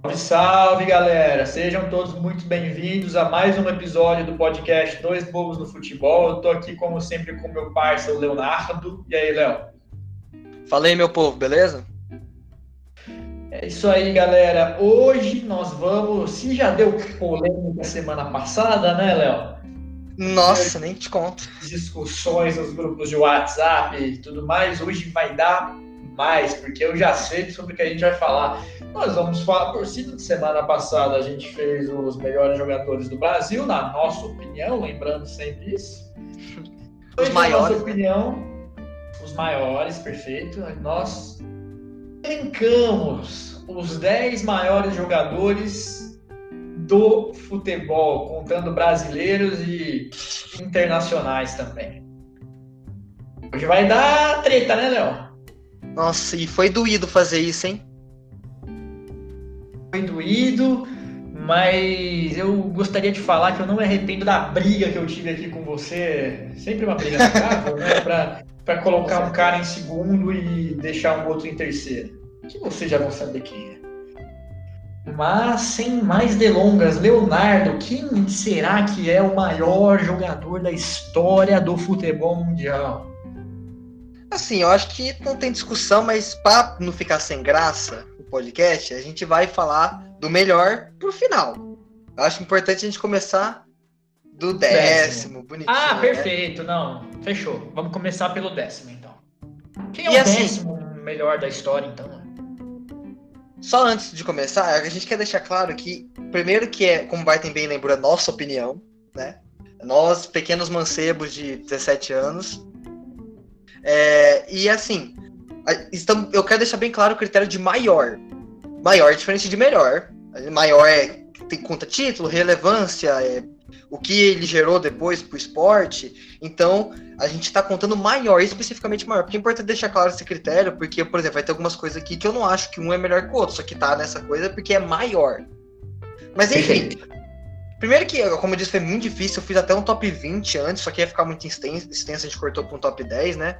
Salve, salve galera! Sejam todos muito bem-vindos a mais um episódio do podcast Dois Bobos no Futebol. Eu tô aqui, como sempre, com meu parceiro Leonardo. E aí, Léo? Fala aí, meu povo, beleza? É isso aí, galera. Hoje nós vamos. Se já deu polêmica semana passada, né, Léo? Nossa, nem te conto. Discussões nos grupos de WhatsApp e tudo mais. Hoje vai dar mais, porque eu já sei sobre o que a gente vai falar. Nós vamos falar, por cima de semana passada, a gente fez os melhores jogadores do Brasil, na nossa opinião, lembrando sempre isso. Os maiores. Na nossa opinião, os maiores, perfeito. Nós elencamos os 10 maiores jogadores do futebol, contando brasileiros e internacionais também. Hoje vai dar treta, né, Léo? Nossa, e foi doído fazer isso, hein? Foi doído, mas eu gostaria de falar que eu não me arrependo da briga que eu tive aqui com você. Sempre uma briga agradável, né? Pra, pra colocar um cara em segundo e deixar um outro em terceiro. Que vocês já vão saber quem é. Mas sem mais delongas, Leonardo, quem será que é o maior jogador da história do futebol mundial? Assim, eu acho que não tem discussão, mas para não ficar sem graça o podcast, a gente vai falar do melhor pro final. Eu acho importante a gente começar do décimo, bonitinho. Ah, né? perfeito, não. Fechou. Vamos começar pelo décimo, então. Quem é E o assim- décimo melhor da história, então? Só antes de começar, a gente quer deixar claro que, primeiro que é, como o Barton bem lembrou, é nossa opinião, né? Nós, pequenos mancebos de 17 anos. É, e assim, estamos, eu quero deixar bem claro o critério de maior. Maior é diferente de melhor. Maior é tem conta título, relevância, é, o que ele gerou depois pro esporte. Então, a gente tá contando maior, especificamente maior. Porque é importante deixar claro esse critério, porque, por exemplo, vai ter algumas coisas aqui que eu não acho que um é melhor que o outro, só que tá nessa coisa porque é maior. Mas enfim, primeiro que, como eu disse, foi muito difícil, eu fiz até um top 20 antes, só que ia ficar muito extenso, extenso a gente cortou pra um top 10, né?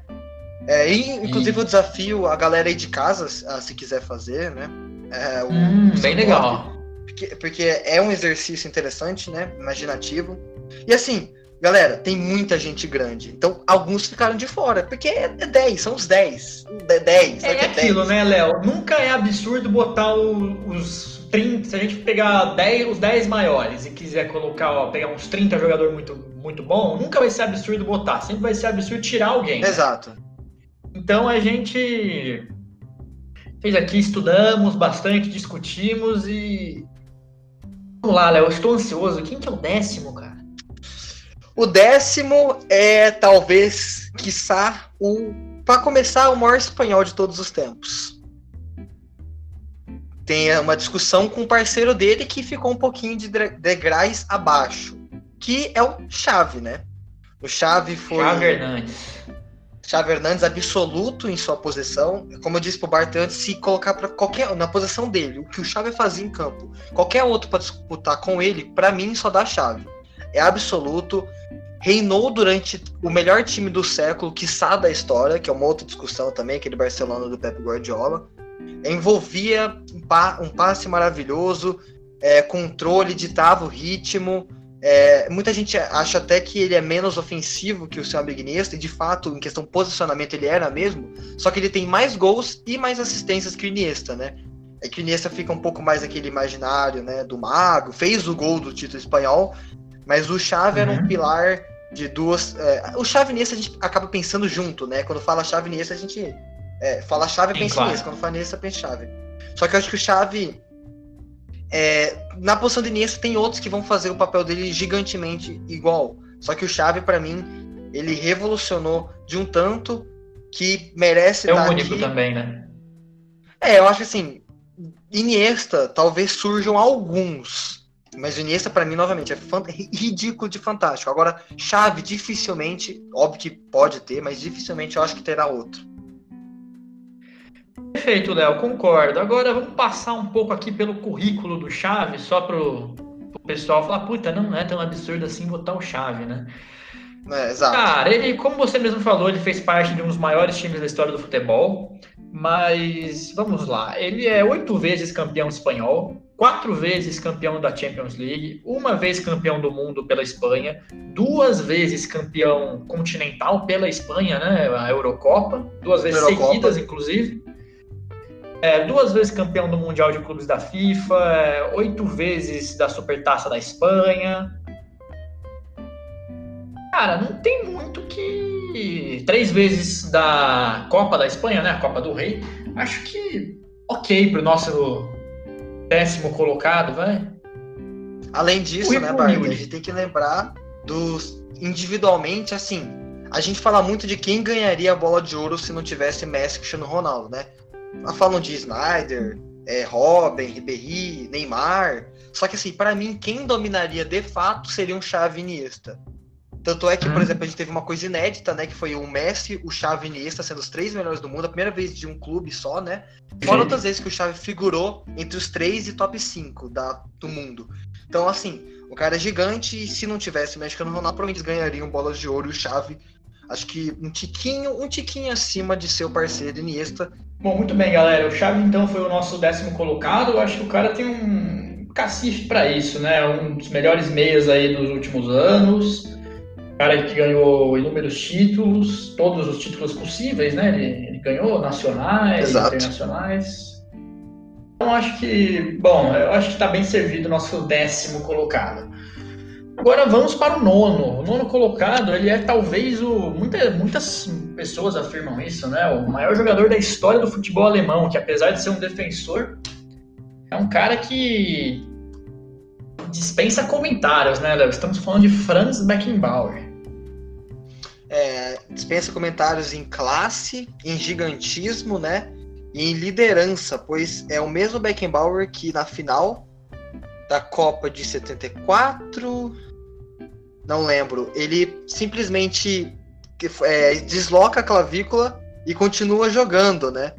É, e, inclusive, E- eu desafio a galera aí de casa, a- se quiser fazer, né? É, o- Hum, o bem legal. porque, porque é um exercício interessante, né? Imaginativo. E assim, galera, tem muita gente grande. Então, alguns ficaram de fora. Porque é, é 10, são os 10. É 10. É aquilo, né, Léo? Nunca é absurdo botar o- os 30. Se a gente pegar 10, os 10 maiores e quiser colocar, ó, pegar uns 30 jogador muito, muito bom, nunca vai ser absurdo botar. Sempre vai ser absurdo tirar alguém. né? Exato. Então a gente fez aqui, estudamos bastante, discutimos e. Vamos lá, Léo, estou ansioso. Quem que é o décimo, cara? O décimo é, talvez, quiçá, o. Para começar, o maior espanhol de todos os tempos. Tem uma discussão com um parceiro dele que ficou um pouquinho de degraus abaixo. Que é o Chave, né? O Chave foi. Xavi Hernandes. Xavi Hernandes absoluto em sua posição. Como eu disse pro Bart antes, se colocar para qualquer na posição dele, o que o Xavi fazia em campo, qualquer outro para disputar com ele, para mim só dá Xavi. É absoluto. Reinou durante o melhor time do século, que da história, que é uma outra discussão também, aquele Barcelona do Pep Guardiola. Envolvia um, pa- um passe maravilhoso, é, controle, ditava o ritmo. É, muita gente acha até que ele é menos ofensivo que o seu amigo Iniesta, e de fato, em questão de posicionamento, ele era mesmo, só que ele tem mais gols e mais assistências que o Iniesta, né? É que o Iniesta fica um pouco mais aquele imaginário, né, do mago, fez o gol do título espanhol, mas o Xavi era um Uhum. pilar de duas... é, o Xavi e Iniesta a gente acaba pensando junto, né? Quando fala Xavi e Iniesta, a gente é, fala Sim, pensa claro. Iniesta, quando fala Iniesta, pensa Xavi. Só que eu acho que o Xavi é, na posição de Iniesta tem outros que vão fazer o papel dele gigantemente igual. Só que o Xavi, pra mim, ele revolucionou de um tanto que merece É o único aqui. também, né? É, eu acho assim, Iniesta, talvez surjam alguns. Mas o Iniesta, pra mim, novamente, é ridículo de fantástico. Agora, Xavi, dificilmente, óbvio que pode ter, mas dificilmente eu acho que terá outro. Perfeito, Léo, concordo. Agora vamos passar um pouco aqui pelo currículo do Chave, só pro, pro pessoal falar, puta, não é tão absurdo assim botar o Chave, né? É, exato. Cara, ele, como você mesmo falou, ele fez parte de um dos maiores times da história do futebol. Mas vamos lá, ele é oito vezes campeão espanhol, quatro vezes campeão da Champions League, uma vez campeão do mundo pela Espanha, duas vezes campeão continental pela Espanha, né? A Eurocopa, duas vezes Eurocopa. seguidas, inclusive. É, duas vezes campeão do Mundial de Clubes da FIFA, é, oito vezes da Supertaça da Espanha. Cara, não tem muito que. Três vezes da Copa da Espanha, né? A Copa do Rei. Acho que ok pro nosso décimo colocado, vai. Além disso, né, Bart, a gente tem que lembrar dos individualmente, assim, a gente fala muito de quem ganharia a bola de ouro se não tivesse Messi e Cristiano Ronaldo, né? Falam de Snyder, é, Robin, Ribéry, Neymar. Só que assim, para mim, quem dominaria de fato seria um Xavi Iniesta. Tanto é que, por uhum. exemplo, a gente teve uma coisa inédita, né? Que foi o Messi, o Xavi e Iniesta sendo os três melhores do mundo, a primeira vez de um clube só, né? Fora outras vezes que o Xavi figurou entre os três e top 5 da, do mundo. Então, assim, o cara é gigante e se não tivesse o Mexicano Ronaldo, provavelmente ganhariam bolas de ouro e o Xavi, acho que um tiquinho, um tiquinho acima de seu parceiro Iniesta. Bom, muito bem, galera. O Xavi, então, foi o nosso décimo colocado. Eu acho que o cara tem um cacife para isso, né? Um dos melhores meias aí dos últimos anos cara que ganhou inúmeros títulos, todos os títulos possíveis, né? Ele, ele ganhou nacionais, Exato. internacionais. Então acho que, bom, eu acho que está bem servido o nosso décimo colocado. Agora vamos para o nono. O nono colocado, ele é talvez o. Muita, muitas pessoas afirmam isso, né? O maior jogador da história do futebol alemão, que apesar de ser um defensor, é um cara que dispensa comentários, né, Léo? Estamos falando de Franz Beckenbauer é, dispensa comentários em classe, em gigantismo, né? E em liderança, pois é o mesmo Beckenbauer que na final da Copa de 74, não lembro, ele simplesmente é, desloca a clavícula e continua jogando, né?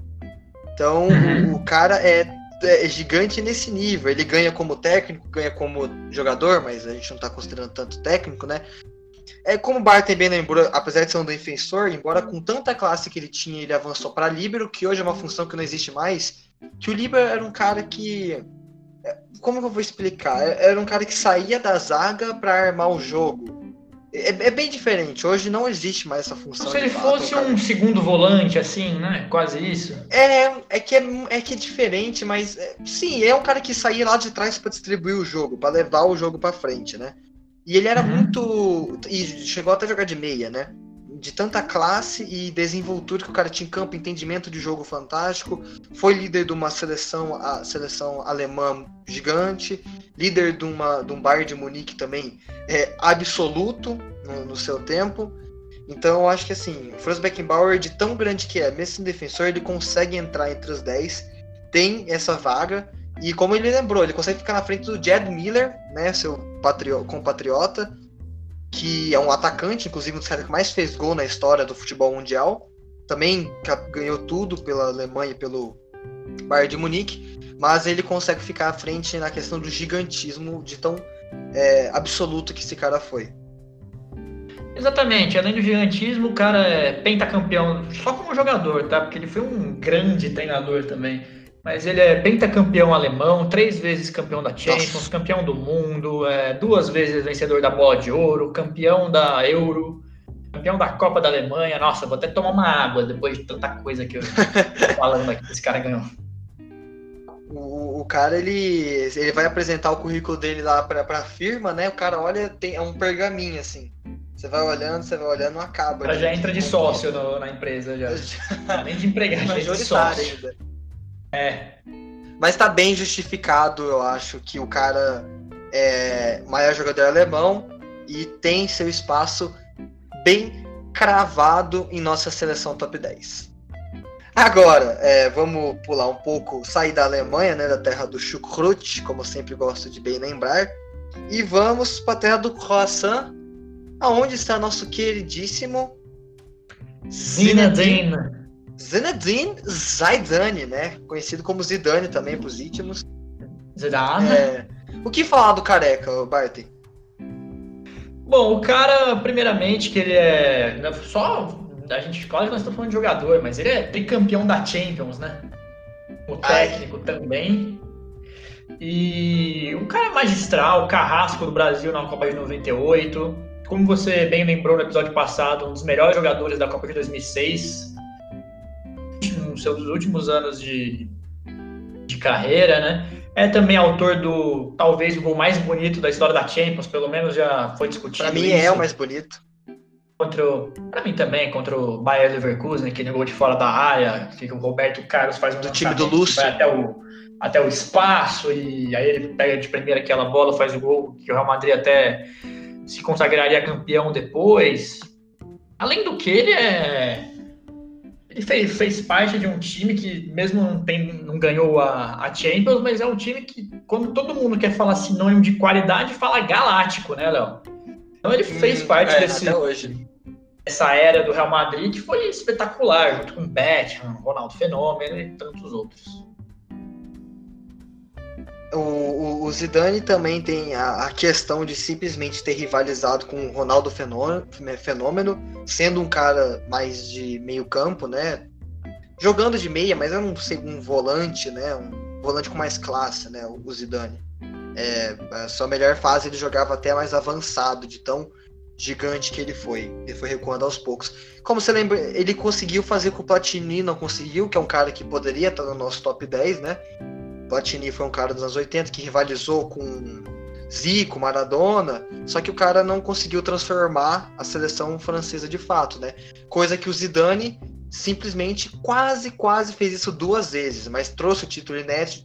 Então uhum. o, cara é, é, gigante nesse nível. Ele ganha como técnico, ganha como jogador, mas a gente não tá considerando tanto técnico, né? É como o Barton bem lembrou, apesar de ser um defensor, embora com tanta classe que ele tinha, ele avançou para líbero, que hoje é uma função que não existe mais. Que o líbero era um cara que como que eu vou explicar? É, era um cara que saía da zaga para armar o jogo. É, é, bem diferente. Hoje não existe mais essa função. se ele fato, fosse um segundo volante, assim, né? Quase isso. É, é que é, é que é diferente, mas é, sim, é um cara que saía lá de trás para distribuir o jogo, para levar o jogo para frente, né? E ele era uhum. muito. E chegou até a jogar de meia, né? De tanta classe e desenvoltura que o cara tinha em campo, entendimento de jogo fantástico. Foi líder de uma seleção, a seleção alemã gigante, líder de, uma, de um Bayern de Munique também é, absoluto no, no seu tempo. Então eu acho que assim, o Franz Beckenbauer, de tão grande que é, mesmo defensor, ele consegue entrar entre os 10, tem essa vaga. E como ele lembrou, ele consegue ficar na frente do Jed Miller, né, seu compatriota, que é um atacante, inclusive um dos caras que mais fez gol na história do futebol mundial. Também ganhou tudo pela Alemanha e pelo Bayern de Munique, mas ele consegue ficar à frente na questão do gigantismo de tão é, absoluto que esse cara foi. Exatamente, além do gigantismo, o cara é pentacampeão só como jogador, tá? Porque ele foi um grande treinador também. Mas ele é pentacampeão alemão, três vezes campeão da Champions, Nossa. campeão do mundo, é, duas vezes vencedor da Bola de Ouro, campeão da Euro, campeão da Copa da Alemanha. Nossa, vou até tomar uma água depois de tanta coisa que eu tô falando aqui que esse cara ganhou. O, o, cara, ele, ele vai apresentar o currículo dele lá pra, pra firma, né? O cara olha, tem é um pergaminho assim. Você vai olhando, você vai olhando, não acaba. O cara já entra de sócio no, na empresa, já. Nem de empregado, já de sócio. Ainda. É. Mas tá bem justificado, eu acho, que o cara é maior jogador alemão e tem seu espaço bem cravado em nossa seleção top 10. Agora, é, vamos pular um pouco, sair da Alemanha, né, da terra do chucrute, como eu sempre gosto de bem lembrar, e vamos para a terra do croissant, aonde está nosso queridíssimo Zinedine Zinedine Zidane, né? Conhecido como Zidane também para os íntimos. Zidane. É... O que falar do careca, Barty? Bom, o cara, primeiramente, que ele é. Né, só. A gente, claro que nós estamos falando de jogador, mas ele é tricampeão da Champions, né? O técnico Ai. também. E um cara magistral, carrasco do Brasil na Copa de 98. Como você bem lembrou no episódio passado, um dos melhores jogadores da Copa de 2006. Nos seus últimos anos de, de carreira, né? É também autor do, talvez, o gol mais bonito da história da Champions, pelo menos já foi discutido. Pra mim isso. é o mais bonito. Contra o, pra mim também, contra o Bayern Leverkusen, aquele gol de fora da área, que o Roberto Carlos faz um do time do Lúcio. até o, até o espaço, e aí ele pega de primeira aquela bola, faz o gol, que o Real Madrid até se consagraria campeão depois. Além do que, ele é ele fez, fez parte de um time que, mesmo não, tem, não ganhou a, a Champions, mas é um time que, quando todo mundo quer falar sinônimo de qualidade, fala galáctico, né, Léo? Então ele fez hum, parte é, desse, dessa era do Real Madrid que foi espetacular, junto com Beckham, Ronaldo Fenômeno e tantos outros. O, o, o, Zidane também tem a, a, questão de simplesmente ter rivalizado com o Ronaldo Fenômeno, Fenômeno, sendo um cara mais de meio campo, né? Jogando de meia, mas era um, um volante, né? Um volante com mais classe, né? O Zidane. É, a sua melhor fase ele jogava até mais avançado, de tão gigante que ele foi. Ele foi recuando aos poucos. Como você lembra, ele conseguiu fazer com o Platini, não conseguiu, que é um cara que poderia estar no nosso top 10, né? Platini foi um cara dos anos 80 que rivalizou com Zico, Maradona, só que o cara não conseguiu transformar a seleção francesa de fato, né? Coisa que o Zidane simplesmente quase, quase fez isso duas vezes, mas trouxe o título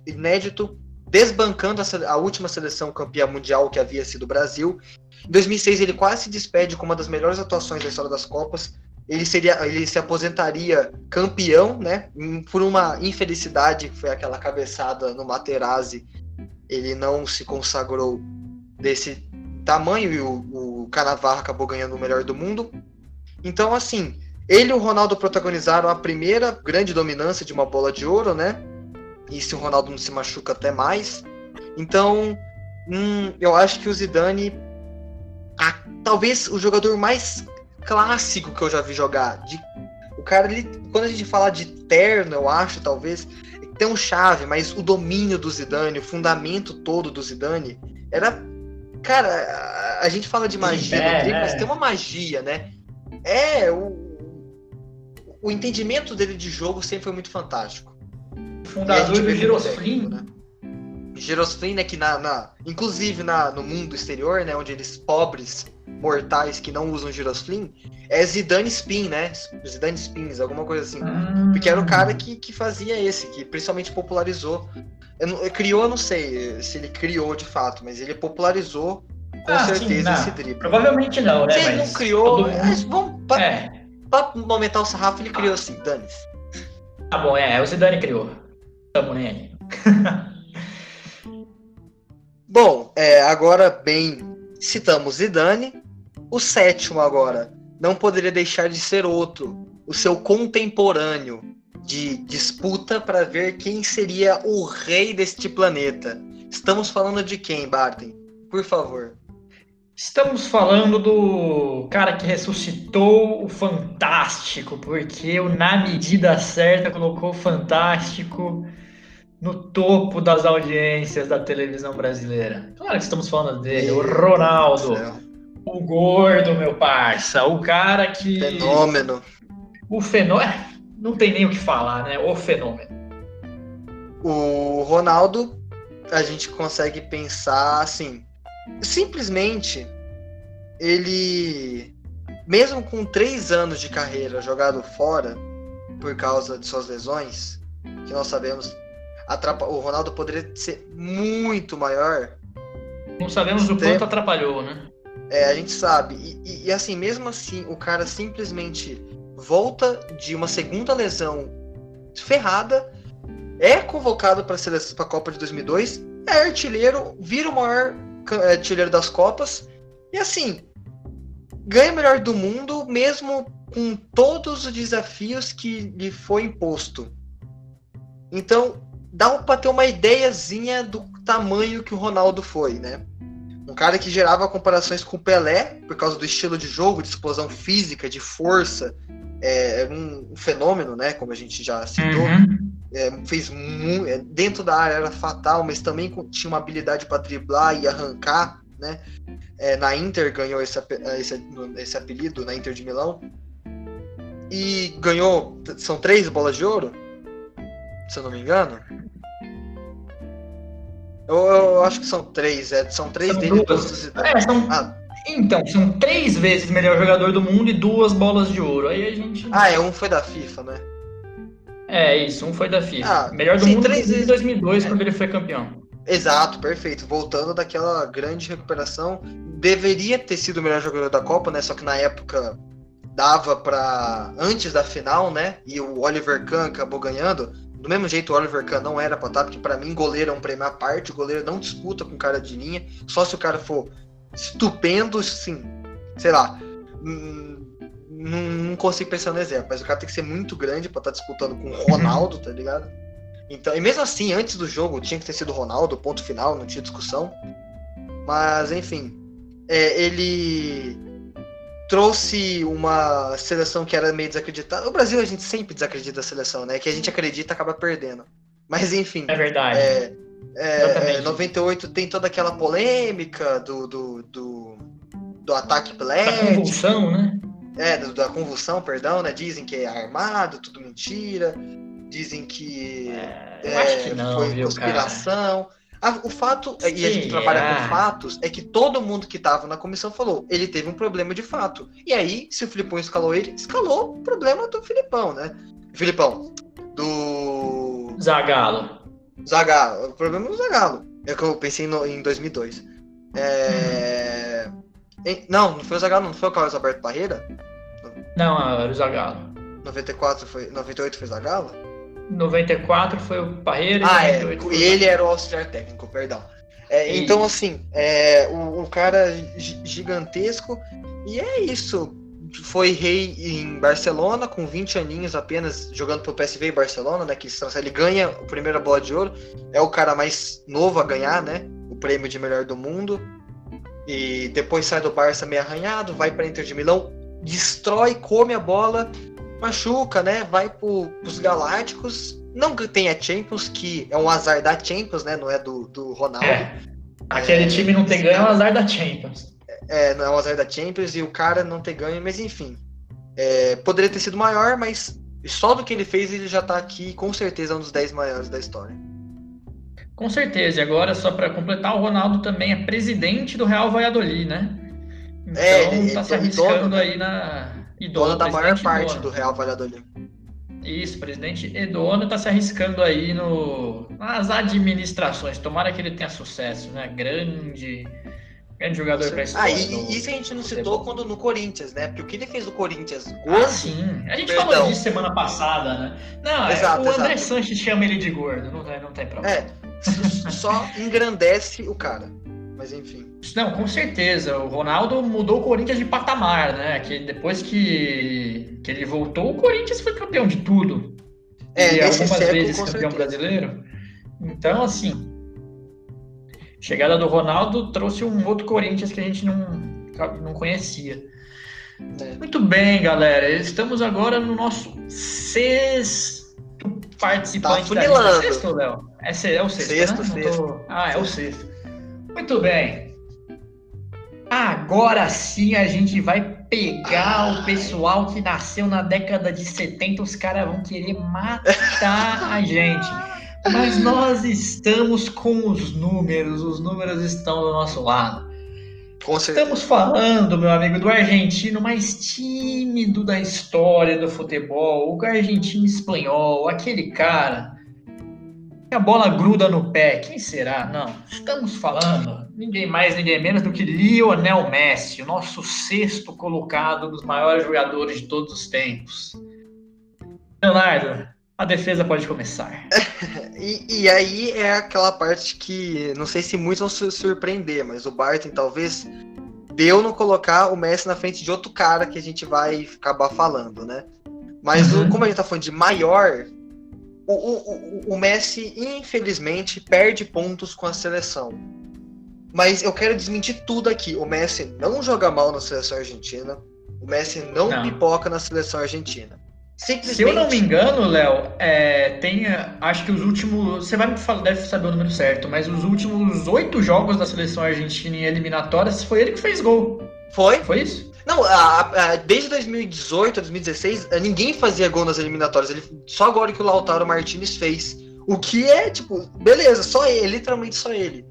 inédito, desbancando a, a, última seleção campeã mundial que havia sido o Brasil. Em 2006 ele quase se despede com uma das melhores atuações da história das Copas, ele seria ele se aposentaria campeão, né? Por uma infelicidade, foi aquela cabeçada no Materazzi, ele não se consagrou desse tamanho e o, o Canavarro acabou ganhando o melhor do mundo. Então, assim, ele e o Ronaldo protagonizaram a primeira grande dominância de uma bola de ouro, né? E se o Ronaldo não se machuca até mais. Então, hum, eu acho que o Zidane, a, talvez o jogador mais clássico que eu já vi jogar. De, o cara, ele, quando a gente fala de terno, eu acho, talvez, tem um chave, mas o domínio do Zidane, o fundamento todo do Zidane, era. Cara, a gente fala de magia é, é. mas tem uma magia, né? É, o, o entendimento dele de jogo sempre foi muito fantástico. Fundador do Girosflim. Né? Girosflim, né, que na, na inclusive na, no mundo exterior, né, onde eles pobres mortais que não usam girosflim é Zidane Spin, né? Zidane Spins, alguma coisa assim. Ah. Porque era o cara que, que fazia esse, que principalmente popularizou. Eu, eu, criou, eu não sei se ele criou de fato, mas ele popularizou com ah, certeza sim, esse drible. Provavelmente não, né? Se ele mas não criou, mundo... mas vamos, pra, é. pra aumentar o sarrafo, ele criou assim, dane-se. Tá bom, é, o Zidane criou. Tamo nele. bom, é, agora bem, citamos Zidane, o sétimo agora não poderia deixar de ser outro, o seu contemporâneo de disputa para ver quem seria o rei deste planeta. Estamos falando de quem, Barton? Por favor. Estamos falando do cara que ressuscitou o Fantástico, porque o Na Medida Certa colocou o Fantástico no topo das audiências da televisão brasileira. Claro que estamos falando dele, o Ronaldo. O gordo, meu parça. O cara que. Fenômeno. O fenômeno. Não tem nem o que falar, né? O fenômeno. O Ronaldo, a gente consegue pensar assim. Simplesmente, ele. Mesmo com três anos de carreira jogado fora, por causa de suas lesões, que nós sabemos, atrapa... o Ronaldo poderia ser muito maior. Não sabemos o quanto atrapalhou, né? É, a gente sabe. E, e, e, assim, mesmo assim, o cara simplesmente volta de uma segunda lesão ferrada, é convocado para a Copa de 2002, é artilheiro, vira o maior é, artilheiro das Copas, e assim, ganha o melhor do mundo, mesmo com todos os desafios que lhe foi imposto. Então, dá para ter uma ideiazinha do tamanho que o Ronaldo foi, né? Um cara que gerava comparações com o Pelé, por causa do estilo de jogo, de explosão física, de força. É, é um, um fenômeno, né? Como a gente já citou. Uhum. é, fez é, dentro da área era fatal, mas também tinha uma habilidade para driblar e arrancar, né? É, na Inter ganhou esse, esse, esse apelido, na Inter de Milão. E ganhou, são três bolas de ouro, se eu não me engano. Eu, eu acho que são três, é, são três São dele. duas. É, são, Ah, então, são três vezes melhor jogador do mundo e duas bolas de ouro. Aí a gente. ah, é um foi da FIFA, né? É isso, um foi da FIFA. Ah, melhor do sim, mundo três vezes. 2002, quando ele foi campeão. Exato, perfeito. Voltando daquela grande recuperação, deveria ter sido o melhor jogador da Copa, né? Só que na época dava pra. antes da final, né? E o Oliver Kahn acabou ganhando. Do mesmo jeito, o Oliver Kahn não era pra estar, porque pra mim goleiro é um prêmio à parte. O goleiro não disputa com cara de linha. Só se o cara for estupendo, sim. Sei lá. hum, Não, não consigo pensar no exemplo, mas o cara tem que ser muito grande pra estar disputando com o Ronaldo, tá ligado? Então, e mesmo assim, antes do jogo, tinha que ter sido Ronaldo, ponto final, não tinha discussão. Mas, enfim, é, ele trouxe uma seleção que era meio desacreditada. No Brasil, a gente sempre desacredita a seleção, né? Que a gente acredita acaba perdendo. Mas, enfim, É verdade. é, é, Exatamente. é, 98 tem toda aquela polêmica do, do, do, do ataque Da epilético. convulsão, né? É, da convulsão, perdão, né? Dizem que é armado, tudo mentira. Dizem que É, eu é, acho que não, foi viu, cara? Ah, o fato, e a gente Sim, trabalha é. com fatos, é que todo mundo que estava na comissão falou, ele teve um problema de fato. E aí, se o Filipão escalou ele, escalou o problema do Filipão, né? Filipão, do Zagallo. Zagallo, o problema do Zagallo. É que eu pensei no- em 2002. É... em- Não, não foi o Zagallo, não foi o Carlos Alberto Barreira? Não, era o Zagallo. 94 foi, 98 foi o Zagallo? 94 foi o Parreira Ah, e é. 98 foi E ele era o auxiliar técnico, perdão. É, Isso. então, assim, é, o, o cara gi- gigantesco. E é isso. Foi rei em Barcelona, com 20 aninhos apenas, jogando pro PSV e Barcelona, né? Que ele ganha a primeira bola de ouro. É o cara mais novo a ganhar, né? O prêmio de melhor do mundo. E depois sai do Barça meio arranhado, vai para Inter de Milão, destrói, come a bola, machuca, né? Vai pro, pros Galácticos. Não que tenha Champions, que é um azar da Champions, né? Não é do, do Ronaldo. É. Aquele time não ter ganho é um azar da Champions. É, não é um azar da Champions e o cara não ter ganho, mas enfim. É, poderia ter sido maior, mas só do que ele fez ele já tá aqui, com certeza, é um dos 10 maiores da história. Com certeza. E agora, só para completar, o Ronaldo também é presidente do Real Valladolid, né? Então É, ele é tá se dono, arriscando né? aí na. E Dono da maior parte dono. do Real Valladolid. Isso, presidente e dono tá se arriscando aí no, nas administrações. Tomara que ele tenha sucesso, né? Grande, grande jogador para Ah, história. e, do- isso a gente não citou futebol. quando no Corinthians, né? Porque o que ele fez do Corinthians Ah, gordo, sim. A gente Perdão. falou disso semana passada, né? Não, é- Exato, o André exato. Sanches chama ele de gordo, não tem, não tem problema. é, só engrandece o cara. Mas enfim. Não, com certeza. O Ronaldo mudou o Corinthians de patamar, né? Que depois que, que ele voltou, o Corinthians foi campeão de tudo. É, e algumas século, vezes campeão certeza. brasileiro. Então, assim, chegada do Ronaldo trouxe um outro Corinthians que a gente não, não conhecia. É. Muito bem, galera. Estamos agora no nosso sexto participante Tá da lista. Sexto, Léo? É, é o sexto, Sexto, né? Sexto. tô- Ah, é o sexto. Muito bem. Agora sim a gente vai pegar o pessoal que nasceu na década de 70. Os caras vão querer matar a gente. Mas nós estamos com os números. Os números estão do nosso lado. Estamos falando, meu amigo, do argentino mais tímido da história do futebol, o argentino espanhol, aquele cara a bola gruda no pé. Quem será? Não. Estamos falando ninguém mais, ninguém menos do que Lionel Messi, o nosso sexto colocado dos maiores jogadores de todos os tempos. Leonardo, a defesa pode começar. E, e aí é aquela parte que não sei se muitos vão se surpreender, mas o Barton talvez deu não colocar o Messi na frente de outro cara que a gente vai acabar falando, né? Mas o- Uhum. como a gente tá falando de maior, o, o, o- Messi, infelizmente, perde pontos com a seleção. Mas eu quero desmentir tudo aqui. O Messi não joga mal na seleção argentina. O Messi não, Não. pipoca na seleção argentina. Se eu não me engano, Léo, é, tem. Acho que os últimos. Você vai me falar, deve saber o número certo, mas os últimos oito jogos da seleção argentina em eliminatórias foi ele que fez gol. Foi? Foi isso? Não, a, a, desde 2018, 2016, ninguém fazia gol nas eliminatórias. Ele, só agora que o Lautaro Martinez fez. O que é, tipo, beleza, só ele, literalmente só ele.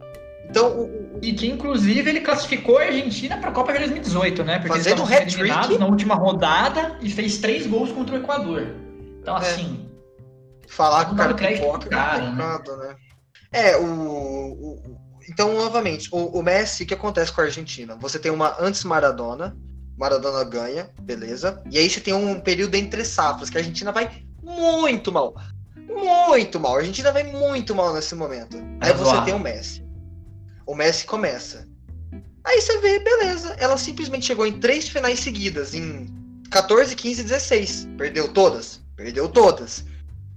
Então, o. E que inclusive ele classificou a Argentina para a Copa de 2018, né? Porque Fazendo eles eliminados na última rodada e fez três gols contra o Equador. Então, é. assim. Falar com o cara pipoca cara, é complicado, né? né? É, o, o, Então, novamente, o, o Messi, o que acontece com a Argentina? Você tem uma antes Maradona, Maradona ganha, beleza. E aí você tem um período entre safras, que a Argentina vai muito mal. Muito mal. A Argentina vai muito mal nesse momento. Aí é você tem o Messi. O Messi começa. Aí você vê, beleza. Ela simplesmente chegou em três finais seguidas, em 14, 15 16. Perdeu todas? Perdeu todas.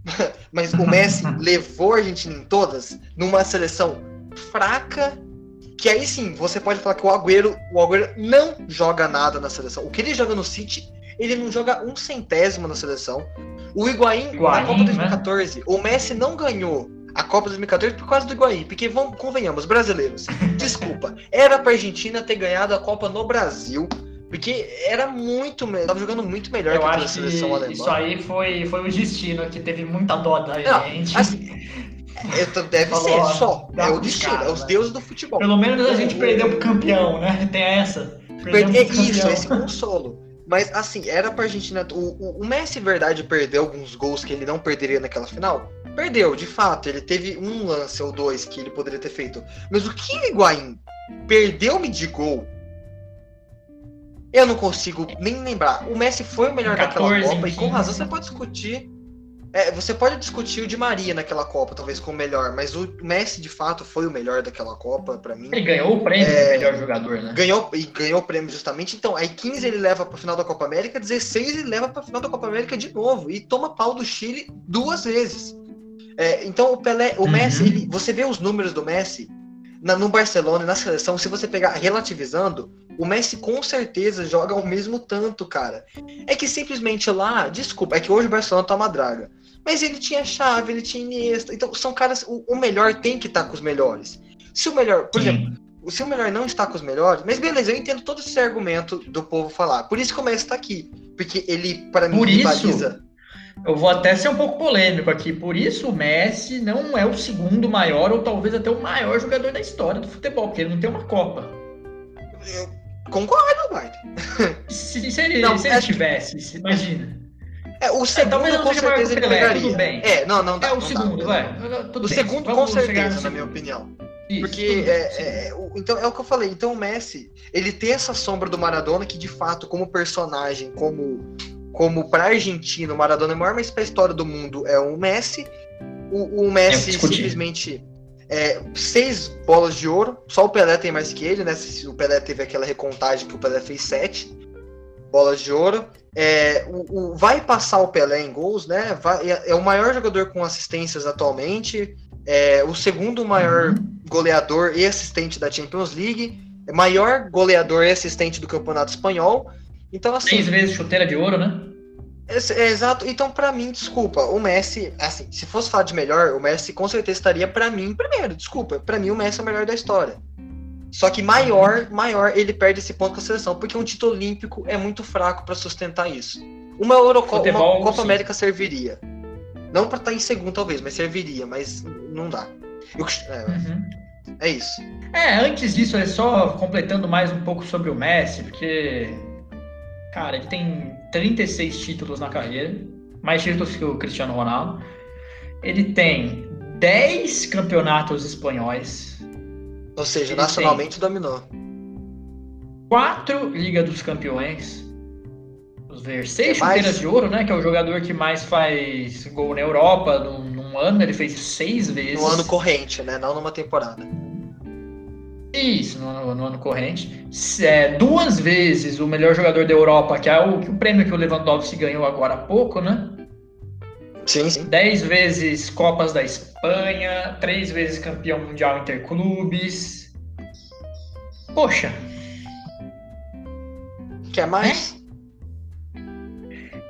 Mas o Messi levou a Argentina em todas numa seleção fraca que aí sim, você pode falar que o Agüero, o Agüero não joga nada na seleção. O que ele joga no City, ele não joga um centésimo na seleção. O Higuaín, Higuaín na Copa 2014, né? o Messi não ganhou a Copa 2014 por causa do Higuaín, porque vamos, convenhamos, brasileiros, desculpa, era pra Argentina ter ganhado a Copa no Brasil, porque era muito melhor, tava jogando muito melhor Eu que a seleção alemã. Isso aí foi, foi o destino que teve muita dó da não, gente. Assim, é, deve Falou, ser só. É o destino, é os né? deuses do futebol. Pelo menos a gente o, perdeu pro campeão, né? Tem essa. É isso, esse consolo. Mas assim, era pra Argentina. O, o, o Messi, verdade, perdeu alguns gols que ele não perderia naquela final? Perdeu, de fato. Ele teve um lance ou dois que ele poderia ter feito. Mas o que o Higuaín perdeu-me de gol eu não consigo nem lembrar. O Messi foi o melhor 14, daquela Copa 15. e com razão você pode discutir é, você pode discutir o de Maria naquela Copa, talvez como melhor, mas o Messi de fato foi o melhor daquela Copa para mim. Ele ganhou o prêmio é, de melhor jogador, né? Ganhou e ganhou o prêmio justamente. Então, aí 15 ele leva para final da Copa América, 16 ele leva para final da Copa América de novo e toma pau do Chile duas vezes. É, então o Pelé, o uhum. Messi, ele, você vê os números do Messi na, no Barcelona e na seleção, se você pegar relativizando, o Messi com certeza joga o mesmo tanto, cara. É que simplesmente lá, desculpa, é que hoje o Barcelona tá uma draga. Mas ele tinha chave, ele tinha Iniesta. Então são caras. O, o melhor tem que estar tá com os melhores. Se o melhor, por Sim. exemplo, se o melhor não está com os melhores, mas beleza, eu entendo todo esse argumento do povo falar. Por isso que o Messi está aqui. Porque ele, para mim, por rivaliza. Eu vou até ser um pouco polêmico aqui. Por isso, o Messi não é o segundo maior, ou talvez até o maior jogador da história do futebol, porque ele não tem uma Copa. Eu concordo, Bart. Se, se ele, não, se ele é tivesse, imagina. É, o segundo é, com certeza ele pegaria. É, não, não dá. É o segundo, vai. O segundo com certeza, na minha opinião. Isso, Porque é, é, então é o que eu falei. Então o Messi, ele tem essa sombra do Maradona que de fato, como personagem, como como para Argentina, o Maradona é maior, mas para a história do mundo é o Messi. O, o Messi é simplesmente é, seis bolas de ouro. Só o Pelé tem mais que ele, né? O Pelé teve aquela recontagem que o Pelé fez sete bolas de ouro. É, o, o, vai passar o Pelé em gols, né? Vai, é, é, o maior jogador com assistências atualmente, é o segundo maior goleador e assistente da Champions League, é maior goleador e assistente do Campeonato Espanhol. Então, assim. Três vezes chuteira de ouro, né? É, exato. Então, para mim, desculpa, o Messi, assim, se fosse falar de melhor, o Messi com certeza estaria para mim primeiro. Desculpa, para mim o Messi é o melhor da história. Só que maior, maior ele perde esse ponto com a seleção, porque um título olímpico é muito fraco para sustentar isso. Uma Eurocopa, uma Copa sim. América serviria. Não para estar tá em segundo, talvez, mas serviria, mas não dá. Eu, é, uhum. é, isso. É, antes disso, é só completando mais um pouco sobre o Messi, porque. Cara, ele tem 36 títulos na carreira, mais títulos que o Cristiano Ronaldo. Ele tem 10 campeonatos espanhóis, ou seja, Ele nacionalmente dominou. Quatro Liga dos Campeões. Vamos ver, seis chuteiras mais... de ouro, né? Que é o jogador que mais faz gol na Europa num, num ano. Ele fez seis vezes. No ano corrente, né? Não numa temporada. Isso, no, no ano corrente. É, duas vezes o melhor jogador da Europa, que é o, o prêmio que o Lewandowski ganhou agora há pouco, né? Sim, sim. Dez vezes Copas da Espanha, três vezes campeão mundial interclubes. Poxa. Quer mais?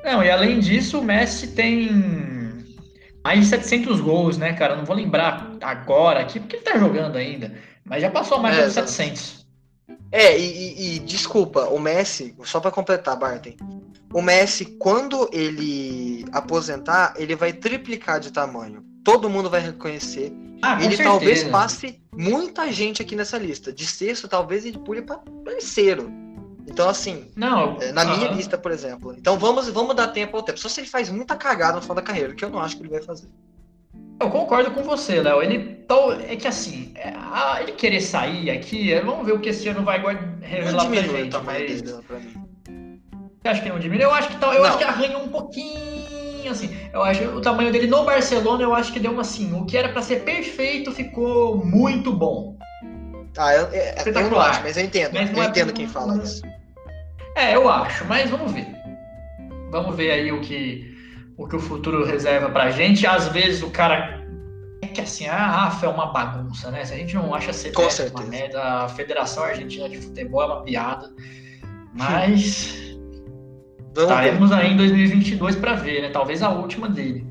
Não, e além disso, o Messi tem mais de 700 gols, né, cara? Não vou lembrar agora aqui, porque ele tá jogando ainda. Mas já passou mais é, de 700. É, e, e, desculpa, o Messi, só para completar, Barton. O Messi, quando ele aposentar, ele vai triplicar de tamanho. Todo mundo vai reconhecer. Ah, ele certeza. talvez passe muita gente aqui nessa lista. De sexto, talvez ele pule para terceiro. Então, assim, não, é, na minha lista, por exemplo. Então vamos, vamos dar tempo ao tempo. Só se ele faz muita cagada no final da carreira, que eu não acho que ele vai fazer. Eu concordo com você, Léo. Ele é que assim, é, ele querer sair aqui, é, vamos ver o que esse ano vai revelar não pra gente. O mas... dele pra mim. Você acha que não diminui? Eu acho que eu acho que arranha um pouquinho, assim. Eu acho o tamanho dele no Barcelona, eu acho que deu uma assim. O que era para ser perfeito ficou muito bom. Ah, eu, é, eu não acho, mas eu entendo. Mas eu é entendo quem fala isso. É, eu acho, mas vamos ver. Vamos ver aí o que o que o futuro reserva pra gente. Às vezes o cara. É que assim, a AFA é uma bagunça, né? Se a gente não acha CBF uma merda, a Federação Argentina de Futebol é uma piada. Mas. estaremos aí em 2022 para ver, né? Talvez a última dele.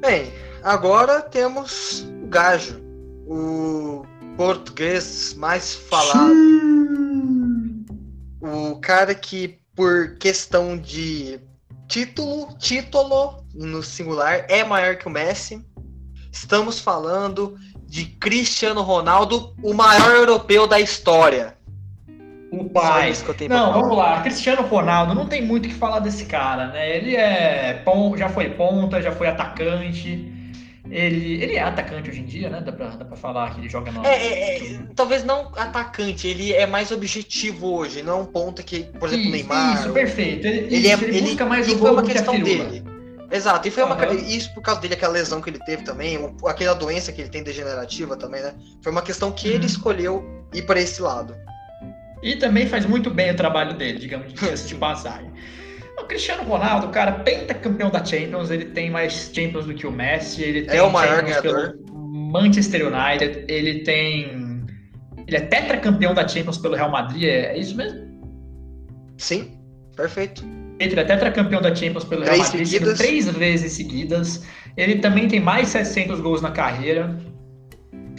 Bem, agora temos o Gajo, o português mais falado. O cara que, por questão de título, título no singular é maior que o Messi. Estamos falando de Cristiano Ronaldo, o maior europeu da história. O pai. não, vamos lá. Cristiano Ronaldo, não tem muito o que falar desse cara, né? Ele é já foi ponta, já foi atacante. Ele, ele é atacante hoje em dia, né? Dá pra, dá pra falar que ele joga no. É, é, é, talvez não atacante, ele é mais objetivo hoje, não é um ponta que, por exemplo, isso, Neymar. Isso, perfeito. Ele, ele, isso, é, ele busca mais o gol uma questão que dele. Exato, e foi uhum. uma isso por causa dele, aquela lesão que ele teve também, aquela doença que ele tem degenerativa também, né? Foi uma questão que uhum. ele escolheu ir para esse lado. E também faz muito bem o trabalho dele, digamos, de passagem. O Cristiano Ronaldo, cara, pentacampeão da Champions, ele tem mais Champions do que o Messi, ele tem é o maior ganhador. Manchester United, ele tem ele é tetracampeão da Champions pelo Real Madrid, é, é isso mesmo? Sim, perfeito. Ele é tetracampeão da Champions pelo Real Madrid, seguidas. três vezes seguidas. Ele também tem mais de 700 gols na carreira.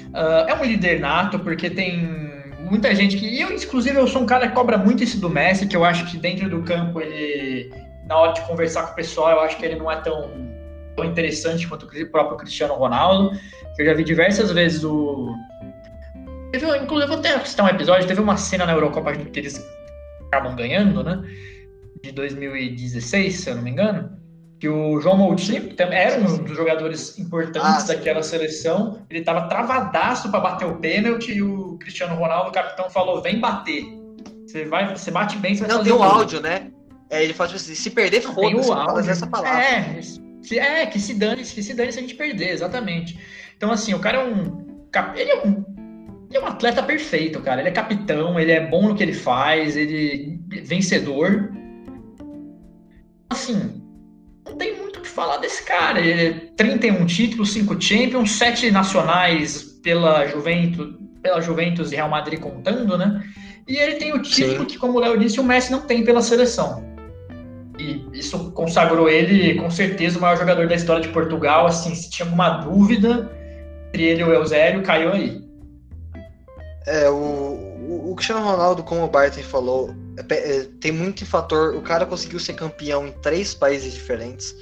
Uh, é um líder nato, porque tem muita gente que. Eu, inclusive, eu sou um cara que cobra muito isso do Messi, que eu acho que dentro do campo ele. Na hora de conversar com o pessoal, eu acho que ele não é tão, tão interessante quanto o próprio Cristiano Ronaldo. Que eu já vi diversas vezes o. Teve, inclusive, vou até citar um episódio, teve uma cena na Eurocopa que eles acabam ganhando, né? De 2016, se eu não me engano que o João Moutinho era um dos jogadores importantes ah, daquela seleção. Ele estava travadaço para bater o pênalti e o Cristiano Ronaldo, o capitão, falou: vem bater. Você vai, você bate bem, você vai Não, fazer tem um áudio, né? É, ele fala tipo assim: se perder, foda-se, essa palavra. É, é, que se dane, que se dane se a gente perder, exatamente. Então, assim, o cara é um. Ele é um. Ele é um atleta perfeito, cara. Ele é capitão, ele é bom no que ele faz, ele é vencedor. Assim, não tem muito o que falar desse cara. Ele 31 títulos, 5 Champions, 7 nacionais pela Juventus, pela Juventus e Real Madrid contando, né? E ele tem o título Sim. que, como o Léo disse, o Messi não tem pela seleção. E isso consagrou ele, com certeza, o maior jogador da história de Portugal. Assim, se tinha alguma dúvida entre ele e o Eusébio, caiu aí. É, o, o, o Cristiano Ronaldo, como o Barton falou, é, é, tem muito fator. O cara conseguiu ser campeão em três países diferentes.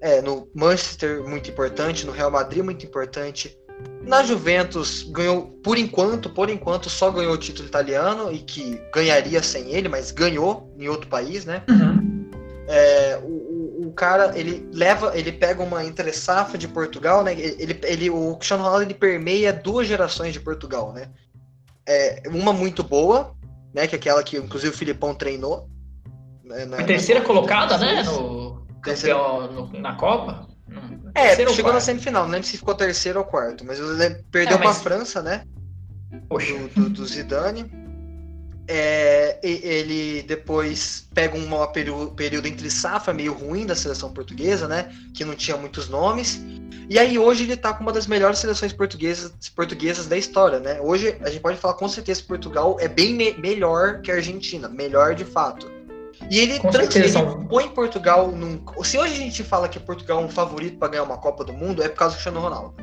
É, no Manchester, muito importante. No Real Madrid, muito importante. Na Juventus, ganhou, por enquanto, por enquanto, só ganhou o título italiano e que ganharia sem ele, mas ganhou em outro país, né? Uhum. É, o, o, o, cara, ele leva, ele pega uma entre safra de Portugal, né? Ele, ele, o Cristiano Ronaldo ele permeia duas gerações de Portugal, né? É, uma muito boa, né? Que é aquela que inclusive o Filipão treinou. Né, na, terceira na colocada, né? No, campeão, no, na Copa. É, chegou na semifinal, não lembro se ficou terceiro ou quarto, mas perdeu é, mas... para a França, né? Poxa. Do, do, do Zidane. É, ele depois pega um período, período entre safra meio ruim da seleção portuguesa, né? Que não tinha muitos nomes. E aí hoje ele tá com uma das melhores seleções portuguesas, portuguesas da história, né? Hoje a gente pode falar com certeza que Portugal é bem me melhor que a Argentina, melhor de fato. E ele, ele põe Portugal num. Se hoje a gente fala que Portugal é um favorito para ganhar uma Copa do Mundo, é por causa do Cristiano Ronaldo.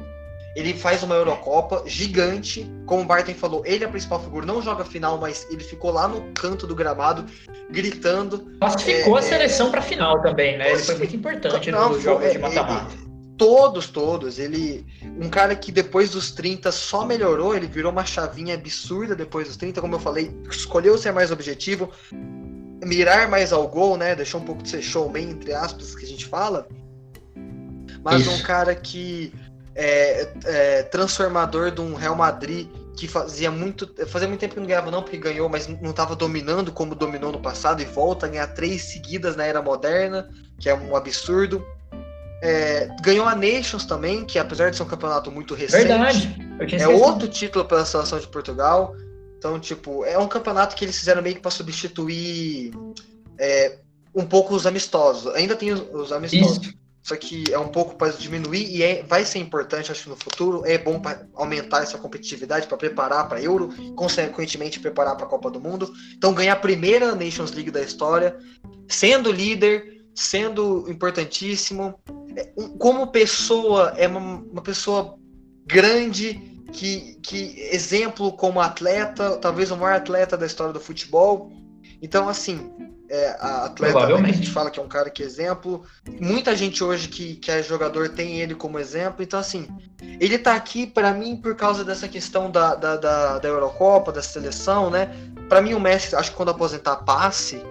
Ele faz uma Eurocopa gigante, como o Barton falou, ele é a principal figura, não joga final, mas ele ficou lá no canto do gramado, gritando. Classificou É, a seleção pra final também, né? Ele foi muito importante Não, nos jogos é, de mata-mata. Todos, todos. Ele. Um cara que depois dos 30 só melhorou, ele virou uma chavinha absurda depois dos 30, como eu falei, escolheu ser mais objetivo, mirar mais ao gol, né? Deixou um pouco de ser showman, entre aspas, que a gente fala. Mas Isso. um cara que é, é transformador de um Real Madrid que fazia muito. Fazia muito tempo que não ganhava, não, porque ganhou, mas não estava dominando como dominou no passado e volta a ganhar três seguidas na era moderna, que é um absurdo. É, ganhou a Nations também, que apesar de ser um campeonato muito recente, Verdade. É outro título pela seleção de Portugal. Então, tipo, é um campeonato que eles fizeram meio que para substituir é, um pouco os amistosos. Ainda tem os, os amistosos. Isso. Só que é um pouco para diminuir e é, vai ser importante, acho que no futuro. É bom para aumentar essa competitividade, para preparar para Euro, consequentemente preparar para a Copa do Mundo. Então, ganhar a primeira Nations League da história, sendo líder, sendo importantíssimo. Como pessoa, é uma, uma pessoa grande, que, que exemplo como atleta, talvez o maior atleta da história do futebol. Então, assim, é, a atleta né, que a gente fala que é um cara que é exemplo. Muita gente hoje que, que é jogador tem ele como exemplo. Então, assim, ele tá aqui para mim por causa dessa questão da, da, da, da Eurocopa, da seleção, né? Para mim, o Messi, acho que quando aposentar, passe.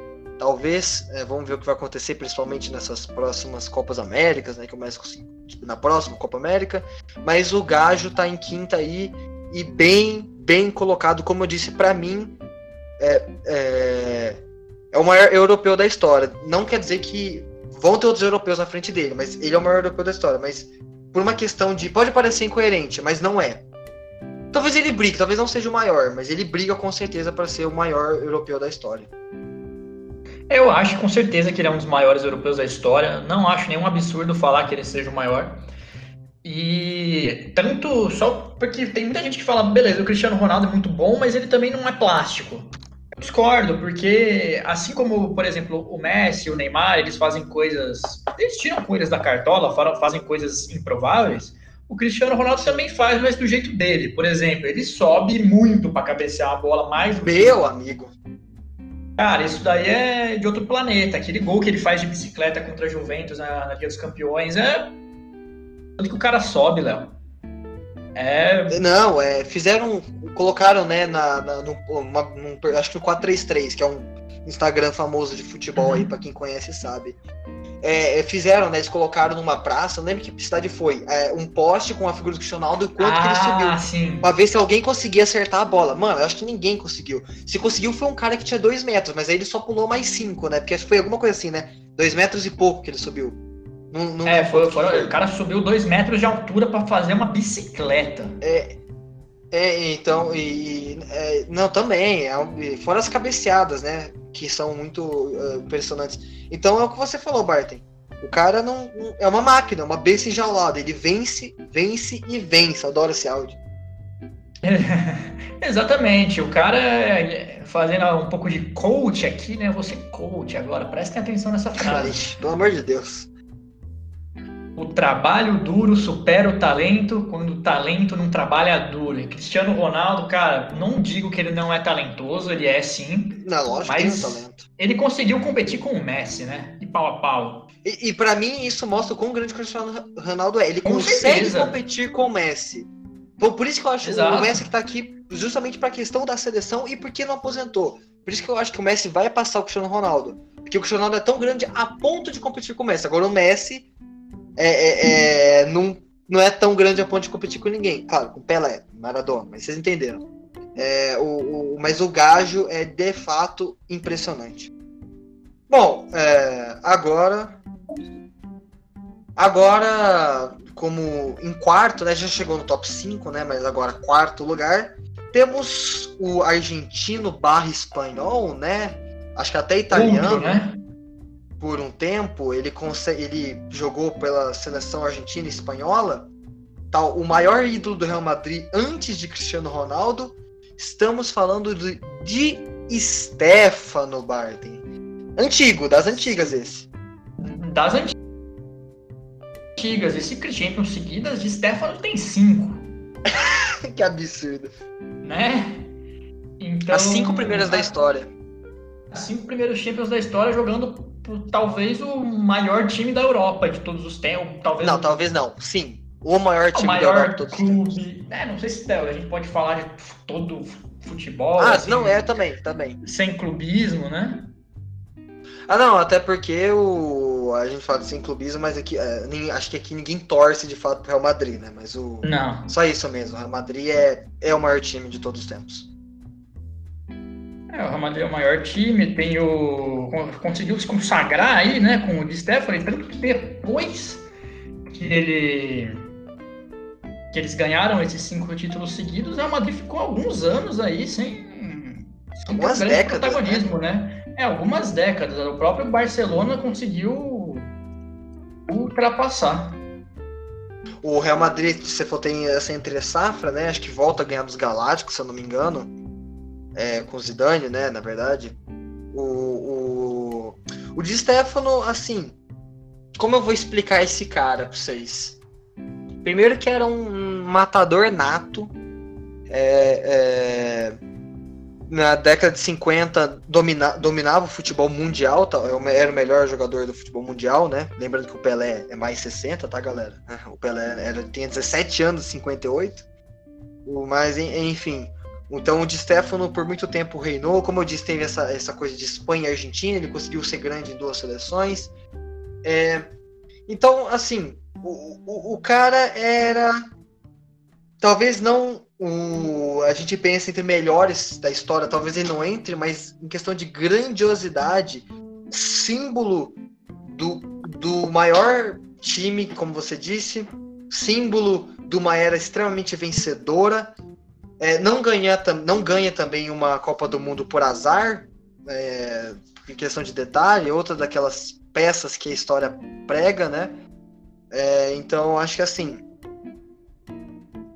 Talvez, é, vamos ver o que vai acontecer, principalmente nessas próximas Copas Américas, né? Que o conseguiu, na próxima Copa América. Mas o Gajo tá em quinta aí e bem, bem colocado, como eu disse, para mim é, é, é o maior europeu da história. Não quer dizer que vão ter outros europeus na frente dele, mas ele é o maior europeu da história. Mas por uma questão de. Pode parecer incoerente, mas não é. Talvez ele brigue, talvez não seja o maior, mas ele briga com certeza para ser o maior europeu da história. Eu acho com certeza que ele é um dos maiores europeus da história. Não acho nenhum absurdo falar que ele seja o maior. E tanto só porque tem muita gente que fala, beleza, o Cristiano Ronaldo é muito bom, mas ele também não é plástico. Eu discordo, porque assim como, por exemplo, o Messi, o Neymar, eles fazem coisas. Eles tiram coisas da cartola, fa- fazem coisas improváveis. O Cristiano Ronaldo também faz, mas do jeito dele. Por exemplo, ele sobe muito para cabecear a bola mais do que Meu amigo. Cara, isso daí é de outro planeta. Aquele gol que ele faz de bicicleta contra a Juventus na, na Liga dos Campeões é. Tanto que o cara sobe, Léo. É. Não, é, fizeram. Colocaram, né, na, na, no, uma- num- acho que no 433, que é um Instagram famoso de futebol aí, Uhum. pra quem conhece sabe. É, é, fizeram, né? Eles colocaram numa praça, não lembro que cidade foi, é, um poste com a figura do Cristiano Ronaldo e quanto que ele subiu. ah, sim. Pra ver se alguém conseguia acertar a bola. Mano, eu acho que ninguém conseguiu. Se conseguiu foi um cara que tinha dois metros, mas aí ele só pulou mais cinco, né? Porque acho que foi alguma coisa assim, né? Dois metros e pouco que ele subiu. Não, não É, foi, foi- o cara subiu dois metros de altura pra fazer uma bicicleta. É, então, e. é, não, também. é fora as cabeceadas, né? Que são muito é, impressionantes. Então é o que você falou, Barton. O cara não, não- É uma máquina, uma besta enjaulada. Ele vence, vence e vence. Adoro esse áudio. Exatamente. O cara, fazendo um pouco de coach aqui, né? Você coach agora. Prestem atenção nessa frase. Pelo amor de Deus. O trabalho duro supera o talento quando o talento não trabalha duro. E Cristiano Ronaldo, cara, não digo que ele não é talentoso, ele é sim. Não, lógico Mas- que tem um talento. Ele conseguiu competir com o Messi, né? De pau a pau. E, e para mim isso mostra o quão grande o Cristiano Ronaldo é. Ele Com consegue certeza. competir com o Messi. Por, por isso que eu acho Exato. o Messi que tá aqui justamente pra questão da seleção e porque não aposentou. Por isso que eu acho que o Messi vai passar o Cristiano Ronaldo. Porque o Cristiano Ronaldo é tão grande a ponto de competir com o Messi. Agora o Messi é, é- é- não, não é tão grande a ponto de competir com ninguém. Claro, com Pelé, Maradona, mas vocês entenderam. É, o, o- mas o Gajo é de fato impressionante. Bom, é, agora. Agora, como em quarto, né? Já chegou no top 5, né? Mas agora quarto lugar. Temos o argentino barra espanhol, né? Acho que até italiano Outro, né? Por um tempo, ele, consegue, ele jogou pela seleção argentina e espanhola, tal, o maior ídolo do Real Madrid antes de Cristiano Ronaldo, estamos falando de, de Stefano Barden. Antigo, das antigas esse. Das antigas. Esse Champions seguidas de Stefano tem cinco. que absurdo. Né? Então, As cinco primeiras da história. As cinco primeiros Champions da história jogando talvez o maior time da Europa de todos os tempos. Talvez não, o... talvez não. Sim. O maior time o maior da Europa de todos clube. os tempos. É, não sei se a gente pode falar de todo futebol. Ah, assim, não, é também, também. Sem clubismo, né? Ah, não, até porque o, a gente fala de sem clubismo, mas aqui, é, nem, acho que aqui ninguém torce de fato pro Real Madrid, né? Mas o. Não. Só isso mesmo, o Real Madrid é, é o maior time de todos os tempos. É, o Real Madrid é o maior time, tem o. conseguiu se consagrar aí, né, com o Di Stefano, tanto que depois que ele. que eles ganharam esses cinco títulos seguidos, o Real Madrid ficou alguns anos aí sem. sem Algumas décadas, protagonismo, né? É, algumas décadas. O próprio Barcelona conseguiu ultrapassar. O Real Madrid, se você for ter essa entre safra, né? Acho que volta a ganhar dos Galácticos, se eu não me engano. É, com Zidane, né? Na verdade. O, o, o Di Stefano, assim. Como eu vou explicar esse cara pra vocês? Primeiro que era um matador nato. É, é, na década de 50 domina, dominava o futebol mundial, tá? era o melhor jogador do futebol mundial, né? Lembrando que o Pelé é mais 60, tá, galera? O Pelé era, tinha 17 anos, 58. Mas, enfim. Então o Di Stefano por muito tempo reinou. Como eu disse, teve essa, essa coisa de Espanha e Argentina, ele conseguiu ser grande em duas seleções. É, então, assim, o, o, o cara era. Talvez não o, a gente pensa entre melhores da história, talvez ele não entre, mas em questão de grandiosidade, símbolo do, do maior time, como você disse, símbolo de uma era extremamente vencedora. É, não, ganha, não ganha também uma Copa do Mundo por azar, é, em questão de detalhe, outra daquelas peças que a história prega, né? É, então, acho que assim,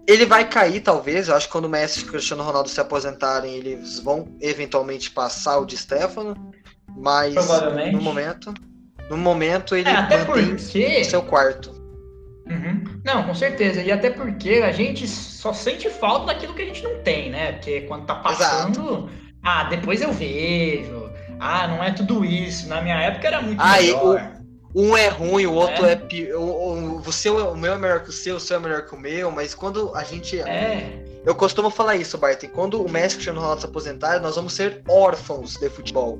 ele vai cair, talvez. Eu acho que quando o Messi e o Cristiano Ronaldo se aposentarem, eles vão eventualmente passar o de Stefano. Mas no momento. No momento ele é, até porque... o seu quarto. Uhum. Não, com certeza. E até porque a gente só sente falta daquilo que a gente não tem, né? Porque quando tá passando. Exato. Ah, depois eu vejo. Ah, não é tudo isso. Na minha época era muito ah, melhor. Um é ruim, o outro é, é pior. O, o, seu, o meu é melhor que o seu, o seu é melhor que o meu, mas quando a gente. É. Eu costumo falar isso, Barton. Quando o Messi o Cristiano Ronaldo se aposentarem, nós vamos ser órfãos de futebol.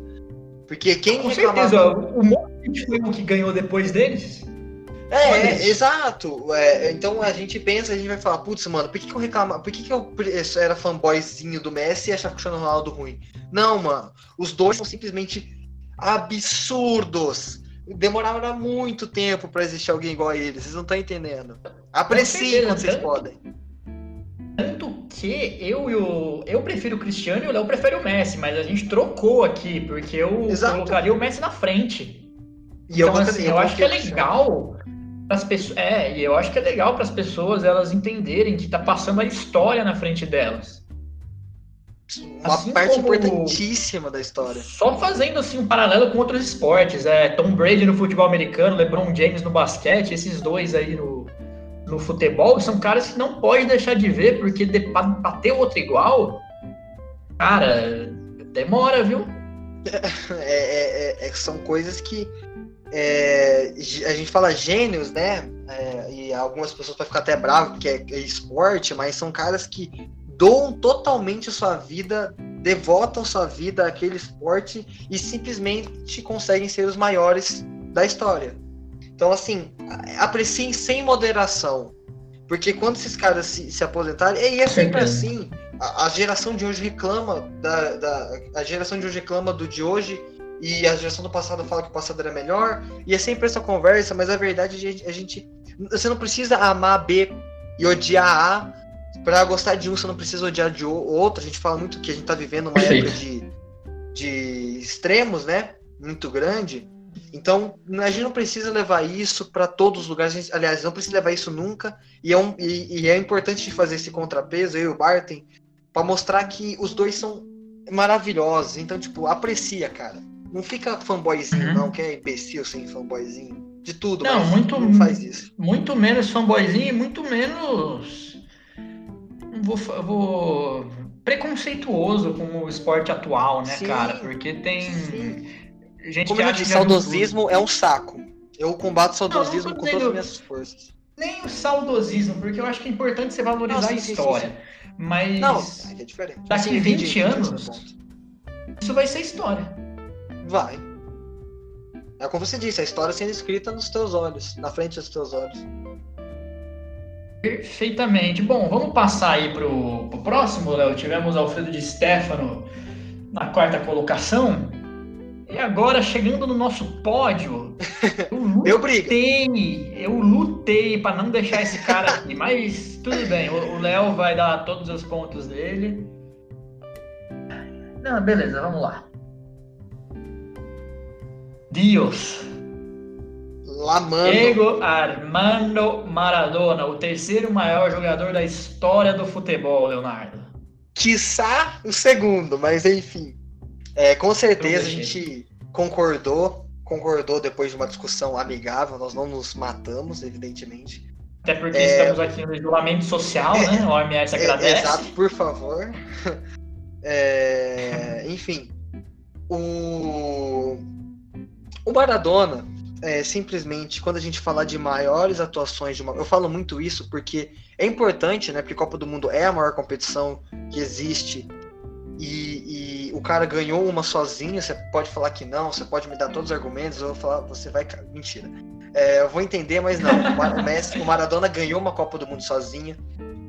Porque quem Com reclamava... certeza, o foi o que ganhou depois deles. É, é exato. É, então a gente pensa, a gente vai falar, putz, mano, por que, que eu reclamo? Por que, que eu era fanboyzinho do Messi e achava o Cristiano Ronaldo ruim? Não, mano. Os dois são simplesmente absurdos demorava muito tempo para existir alguém igual a ele. Vocês não estão entendendo. Apreciem quando vocês podem. Tanto que eu e o. Eu prefiro o Cristiano e o Léo prefere o Messi, mas a gente trocou aqui, porque eu Exato. colocaria o Messi na frente. E então, eu, assim, eu, eu acho que é legal as pessoas. É, e eu acho que é legal para as pessoas elas entenderem que tá passando a história na frente delas uma assim parte importantíssima da história. Só fazendo assim um paralelo com outros esportes, é Tom Brady no futebol americano, LeBron James no basquete, esses dois aí no, no futebol, são caras que não pode deixar de ver, porque de, pra bater outro igual, cara, demora, viu? É, é, é, são coisas que é, a gente fala gênios, né? É, e algumas pessoas podem ficar até bravas porque é, é esporte, mas são caras que doam totalmente sua vida, devotam sua vida àquele esporte e simplesmente conseguem ser os maiores da história. Então, assim, apreciem sem moderação. Porque quando esses caras se, se aposentarem, e é sempre assim. A, a, geração de hoje reclama da, da. A geração de hoje reclama do de hoje e a geração do passado fala que o passado era melhor. E é sempre essa conversa, mas a verdade é que a gente. Você não precisa amar B e odiar A para gostar de um, você não precisa odiar de outro. A gente fala muito que a gente tá vivendo uma época de, de extremos, né? Muito grande. Então, a gente não precisa levar isso para todos os lugares. Gente, aliás, não precisa levar isso nunca. E é, um, e, e é importante fazer esse contrapeso, eu e o Barton, para mostrar que os dois são maravilhosos. Então, tipo, aprecia, cara. Não fica fanboyzinho, uhum. não, que é imbecil sem fanboyzinho. De tudo, não, mas muito, não faz isso. Muito menos fanboyzinho e muito menos. Vou, vou. preconceituoso com o esporte atual, né, sim, cara? Porque tem. Sim. Gente Como que acha que saudosismo é um saco. Eu combato o saudosismo não, não com todas as minhas forças. Nem o saudosismo, porque eu acho que é importante você valorizar não, sim, a história. Mas. Não, é diferente. Daqui 20 anos, isso vai ser história. Vai. É como você disse, a história sendo escrita nos teus olhos, na frente dos teus olhos. Perfeitamente. Bom, vamos passar aí pro, pro próximo, Léo. Tivemos Alfredo de Stefano na quarta colocação. E agora, chegando no nosso pódio, eu lutei, eu, eu lutei para não deixar esse cara aqui, mas tudo bem, o Léo vai dar todos os pontos dele. Não, beleza, vamos lá. Dios. Lamando. Diego Armando Maradona, o terceiro maior jogador da história do futebol, Leonardo. Quiçá o segundo, mas enfim. É, com certeza a gente concordou, concordou depois de uma discussão amigável, nós não nos matamos, evidentemente. Até porque é... estamos aqui no isolamento social, né? O OMS é, agradece. exato, por favor. É, enfim, o o Maradona, é, simplesmente, quando a gente falar de maiores atuações de uma. Eu falo muito isso porque é importante, né? Porque Copa do Mundo é a maior competição que existe. E, e, o cara ganhou uma sozinho. Você pode falar que não, você pode me dar todos os argumentos. Eu vou falar, você vai. Mentira. É, eu vou entender, mas não. O, Messi, o Maradona ganhou uma Copa do Mundo sozinho.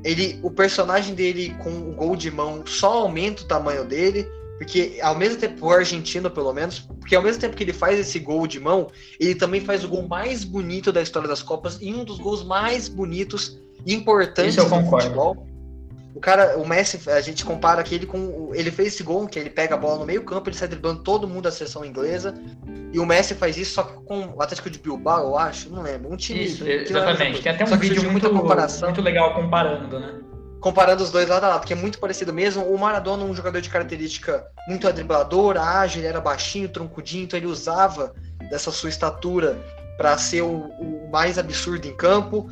Ele, o personagem dele com o gol de mão só aumenta o tamanho dele. Porque ao mesmo tempo, o argentino, pelo menos, porque ao mesmo tempo que ele faz esse gol de mão, ele também faz o gol mais bonito da história das Copas e um dos gols mais bonitos e importantes do futebol. O cara, o Messi, a gente compara aquele com. Ele fez esse gol, que ele pega a bola no meio campo, ele sai driblando todo mundo da seleção inglesa. E o Messi faz isso só que com o Atlético de Bilbao, eu acho, não lembro. Um time. Isso, exatamente. Tem até um vídeo muito, muito legal comparando, né? Comparando os dois lado a lado, que é muito parecido mesmo. O Maradona, um jogador de característica muito driblador, ágil, ele era baixinho, troncudinho, então ele usava dessa sua estatura para ser o, o, mais absurdo em campo.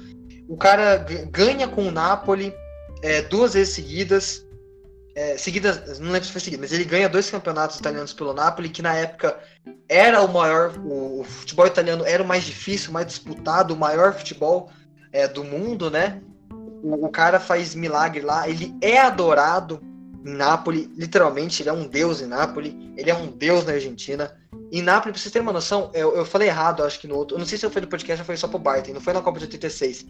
O cara ganha com o Napoli é, duas vezes seguidas. É, seguidas, não lembro se foi seguida, mas ele ganha dois campeonatos italianos pelo Napoli, que na época era o maior, o, o futebol italiano era o mais difícil, o mais disputado, o maior futebol é, do mundo, né? O, o cara faz milagre lá, ele é adorado em Nápoles, literalmente, ele é um deus em Nápoles, ele é um deus na Argentina. Em Nápoles, pra vocês terem uma noção, eu, eu falei errado, acho que no outro. Eu não sei se eu fui no podcast ou foi só pro Barton, não foi na Copa de 86.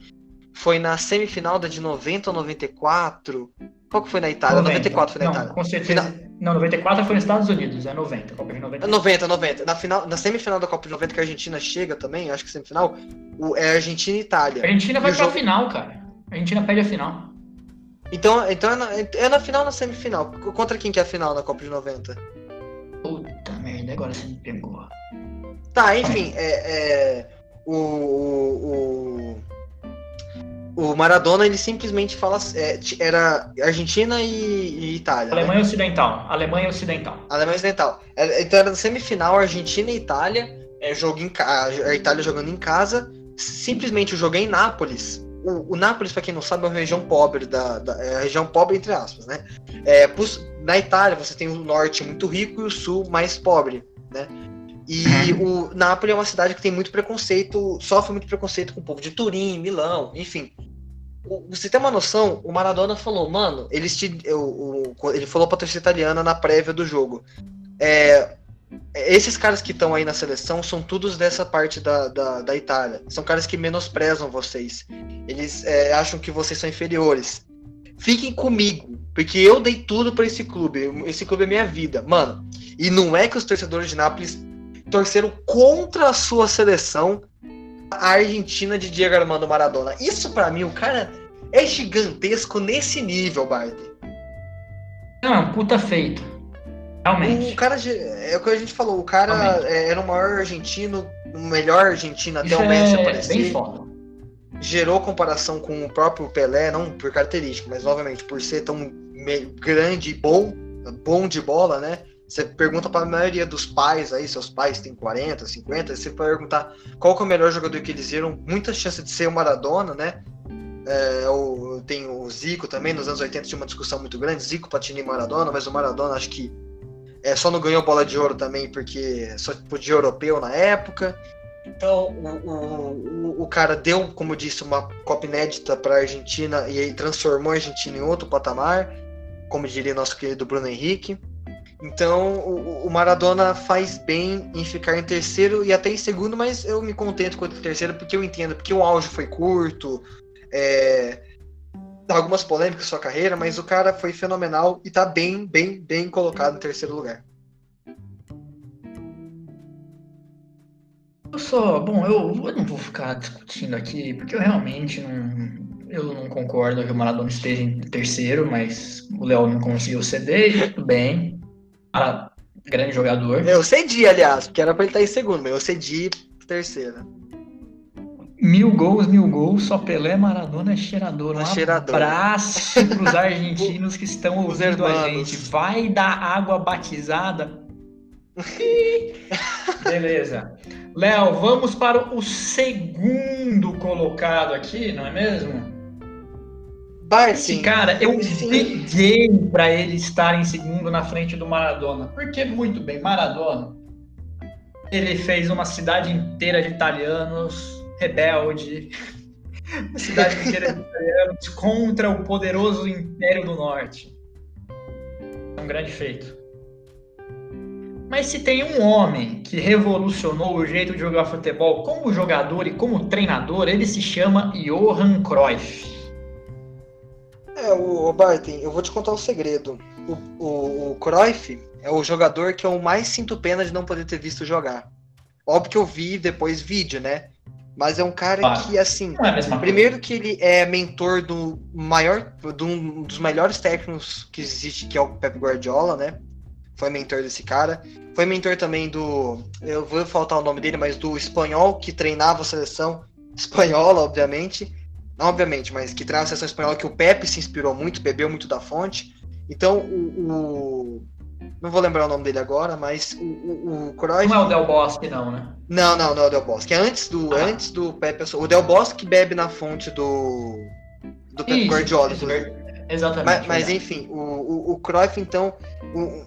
Foi na semifinal da de 90 ou 94. Qual que foi na Itália? 90. 94 foi na não, Itália. Com certeza. Final... Não, 94 foi nos Estados Unidos, é 90, Copa de 90. 90, 90. Na, final, na semifinal da Copa de 90 que a Argentina chega também, acho que semifinal, o, é Argentina e Itália. A Argentina vai pra jogo... final, cara. A Argentina perde a final. Então, então é, na, é na final ou na semifinal? Contra quem que é a final na Copa de 90? Puta merda, agora você me pegou. Tá, enfim, é, é o, o, o, Maradona ele simplesmente fala é, era Argentina e, e Itália. Né? Alemanha né? Ocidental. Alemanha Ocidental. Alemanha Ocidental. É, então era na semifinal Argentina e Itália, é, jogo em, a Itália jogando em casa. Simplesmente o jogo é em Nápoles o, o Nápoles, para quem não sabe, é uma região pobre, da, da é região pobre entre aspas, né? É, na Itália você tem o norte muito rico e o sul mais pobre, né? E uhum. o Nápoles é uma cidade que tem muito preconceito, sofre muito preconceito com o povo de Turim, Milão, enfim. você tem uma noção, o Maradona falou, mano, eles te, o, ele falou pra torcida italiana na prévia do jogo. É, esses caras que estão aí na seleção são todos dessa parte da, da, da, Itália. São caras que menosprezam vocês. Eles é, acham que vocês são inferiores. Fiquem comigo, porque eu dei tudo para esse clube. Esse clube é minha vida. Mano, e não é que os torcedores de Nápoles torceram contra a sua seleção, a Argentina de Diego Armando Maradona. Isso para mim, o cara é gigantesco nesse nível, Bart. Não, puta feito. Realmente. O cara, é o que a gente falou, o cara é, era o maior argentino, o melhor argentino até Isso o Messi é aparecer. Bem foda. Gerou comparação com o próprio Pelé, não por característica, mas obviamente por ser tão grande e bom, bom de bola, né? Você pergunta para a maioria dos pais aí, seus pais têm 40, 50, você vai perguntar qual é o melhor jogador que eles viram, muita chance de ser o Maradona, né? É, o, tem o Zico também, nos anos 80 tinha uma discussão muito grande, Zico, Patini e Maradona, mas o Maradona acho que é, só não ganhou bola de ouro também porque só podia europeu na época. Então o, o, o cara deu, como disse, uma Copa inédita para a Argentina e transformou a Argentina em outro patamar, como diria nosso querido Bruno Henrique. Então o, o, Maradona faz bem em ficar em terceiro e até em segundo, mas eu me contento com o terceiro porque eu entendo, porque o auge foi curto, é, algumas polêmicas na sua carreira, mas o cara foi fenomenal e tá bem, bem, bem colocado em terceiro lugar. Eu só, bom, eu, eu não vou ficar discutindo aqui, porque eu realmente não, eu não concordo que o Maradona esteja em terceiro, mas o Léo não conseguiu ceder e tudo bem. Ah, grande jogador. Eu cedi, aliás, porque era pra ele estar em segundo, mas eu cedi terceiro. Mil gols, mil gols, só Pelé, Maradona é cheirador. Um é cheirador. abraço para os argentinos que estão ouvindo a gente. Vai dar água batizada? Beleza. Léo, vamos para o segundo colocado aqui, não é mesmo? Esse cara, eu peguei para ele estar em segundo na frente do Maradona. Porque, muito bem, Maradona, ele fez uma cidade inteira de italianos, rebelde, uma cidade inteira de italianos contra o poderoso Império do Norte. É um grande feito. Mas se tem um homem que revolucionou o jeito de jogar futebol como jogador e como treinador, ele se chama Johan Cruyff. É, o, o Barton, eu vou te contar um segredo. O, o, o Cruyff é o jogador que eu mais sinto pena de não poder ter visto jogar. Óbvio que eu vi depois vídeo, né? Mas é um cara que, assim, é primeiro que ele é mentor do maior, de um dos melhores técnicos que existe, que é o Pep Guardiola, né? Foi mentor desse cara. Foi mentor também do. Eu vou faltar o nome dele, mas do espanhol que treinava a seleção espanhola, obviamente não obviamente, mas que traz a seleção espanhola que o Pepe se inspirou muito, bebeu muito da fonte. Então, o, o não vou lembrar o nome dele agora, mas o, o, o Cruyff... Não é o Del Bosque, não, né? Não, não, não é o Del Bosque. É antes do, ah. antes do Pepe. O Del Bosque bebe na fonte do, do Pepe isso, Guardiola. Isso, exatamente. Mas, mas enfim, o, o, o Cruyff, então, o,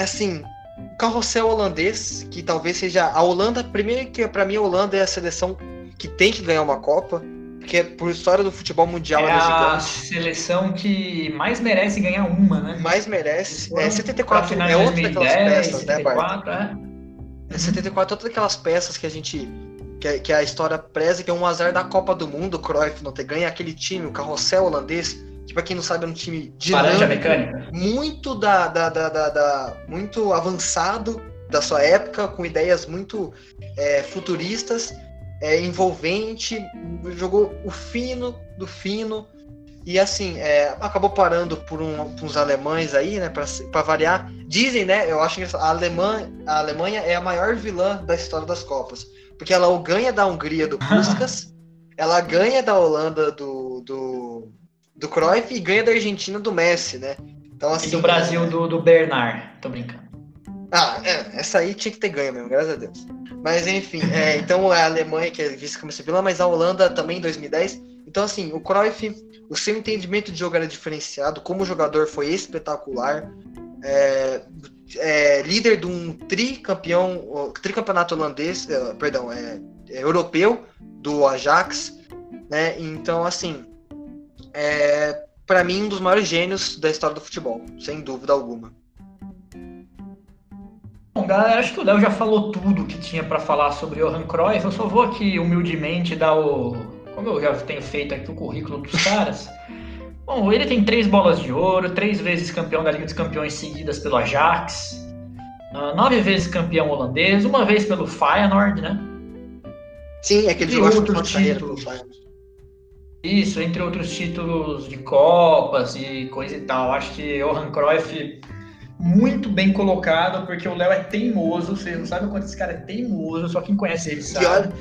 assim, o carrossel holandês, que talvez seja a Holanda, primeiro que para mim a Holanda é a seleção que tem que ganhar uma Copa, porque por história do futebol mundial é a seleção que mais merece ganhar uma, né? Mais merece. É 74 é outra 2010, daquelas peças, 74, né, Bart? É. é 74 outra daquelas peças que a gente que, que a história preza, que é um azar da Copa do Mundo, o Cruyff não ter ganho aquele time, o carrossel holandês, que pra quem não sabe é um time dinâmico, mecânica. muito da, da, da, da, da muito avançado da sua época, com ideias muito é, futuristas é, envolvente, jogou o fino do fino. E assim, é, acabou parando por, um, por uns alemães aí, né, para variar. Dizem, né, eu acho que a Alemanha, a Alemanha é a maior vilã da história das Copas. Porque ela ganha da Hungria do Puskas, ela ganha da Holanda do, do, do Cruyff e ganha da Argentina do Messi, né? Então, assim, e do Brasil do, do Bernard, tô brincando. Ah, é, essa aí tinha que ter ganho mesmo, graças a Deus. Mas enfim, é, então é a Alemanha que é vice como vilã, mas a Holanda também em 2010. Então, assim, o Cruyff, o seu entendimento de jogo era diferenciado, como jogador foi espetacular. É, é, líder de um tricampeão, tricampeonato holandês, é, perdão, é, é, europeu do Ajax, né? Então, assim, é, para mim um dos maiores gênios da história do futebol, sem dúvida alguma. Bom, galera, acho que o Léo já falou tudo que tinha para falar sobre Johan Cruyff. Eu só vou aqui humildemente dar o. Como eu já tenho feito aqui o currículo dos caras. Bom, ele tem três bolas de ouro, três vezes campeão da Liga dos Campeões seguidas pelo Ajax, uh, nove vezes campeão holandês, uma vez pelo Feyenoord, né? Sim, é que ele jogou outros títulos. Isso, entre outros títulos de Copas e coisa e tal. Acho que Johan Cruyff muito bem colocado, porque o Léo é teimoso. Você não sabe o quanto esse cara é teimoso, só quem conhece ele sabe. E olha,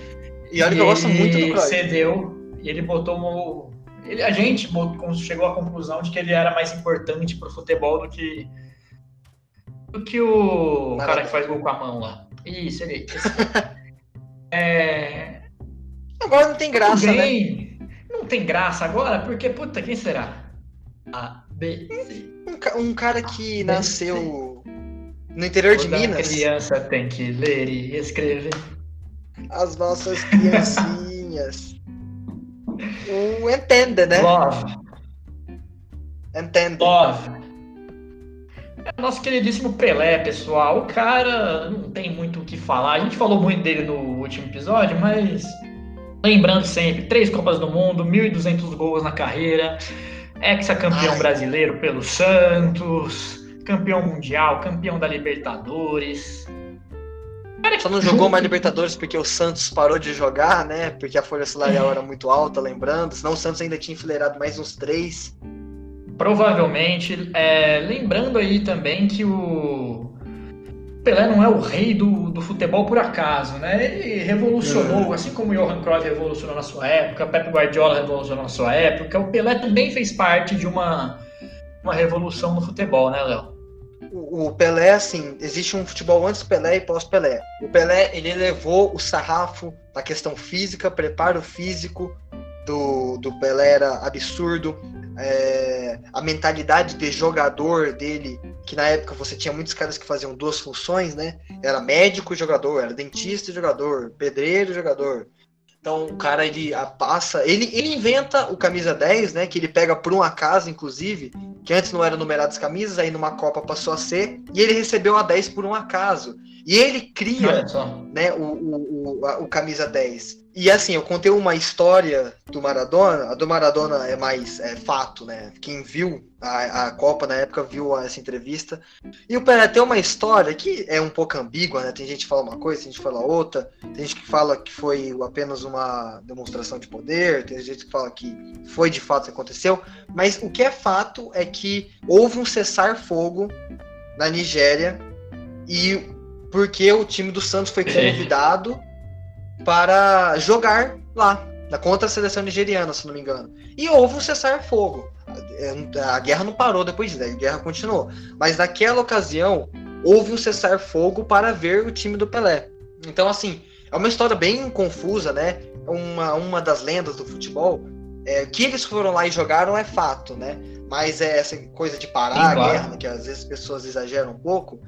e olha que eu gosto muito do Cruyff. cedeu e ele botou uma, ele, a gente chegou à conclusão de que ele era mais importante para o futebol do que do que o cara que faz gol com a mão lá. Isso, ele. é... Agora não tem graça, né? Não tem graça agora, porque, puta, quem será? A, B, C. Um, um cara que A, nasceu B, no interior Toda de Minas. criança tem que ler e escrever. As nossas criancinhas. o Entende, né? Love. Entende. Love. É nosso queridíssimo Pelé, pessoal. O cara não tem muito o que falar. A gente falou muito dele no último episódio, mas lembrando sempre, três Copas do Mundo, 1.200 gols na carreira, ex-campeão brasileiro pelo Santos, campeão mundial, campeão da Libertadores. Só não jogou mais Libertadores porque o Santos parou de jogar, né? Porque a folha salarial era muito alta, lembrando. Senão o Santos ainda tinha enfileirado mais uns três. Provavelmente. É, lembrando aí também que o Pelé não é o rei do, do futebol por acaso, né? Ele revolucionou, é. assim como o Johan Cruyff revolucionou na sua época, Pep Guardiola revolucionou na sua época, o Pelé também fez parte de uma, uma revolução no futebol, né, Léo? O, o Pelé, assim, existe um futebol antes Pelé e pós-Pelé. O Pelé, ele levou o sarrafo da questão física, preparo físico do, do Pelé era absurdo é, a mentalidade de jogador dele, que na época você tinha muitos caras que faziam duas funções, né? Era médico e jogador, era dentista e jogador, pedreiro e jogador. Então o cara ele passa, ele, ele inventa o camisa 10, né? Que ele pega por um acaso, inclusive, que antes não era numerado as camisas, aí numa Copa passou a ser, e ele recebeu a 10 por um acaso. E ele cria né, o, o, o, a, o camisa 10. E assim, eu contei uma história do Maradona. A do Maradona é mais é, fato, né? Quem viu a, a Copa na época viu essa entrevista. E o Pelé tem uma história que é um pouco ambígua, né? Tem gente que fala uma coisa, tem gente que fala outra. Tem gente que fala que foi apenas uma demonstração de poder. Tem gente que fala que foi de fato que aconteceu. Mas o que é fato é que houve um cessar-fogo na Nigéria e porque o time do Santos foi convidado para jogar lá, contra a seleção nigeriana, se não me engano. E houve um cessar-fogo. A guerra não parou depois disso, a guerra continuou. Mas naquela ocasião, houve um cessar-fogo para ver o time do Pelé. Então, assim, é uma história bem confusa, né? Uma, uma das lendas do futebol. É, que eles foram lá e jogaram é fato, né? Mas é essa coisa de parar Sim, a claro. guerra, que às vezes as pessoas exageram um pouco.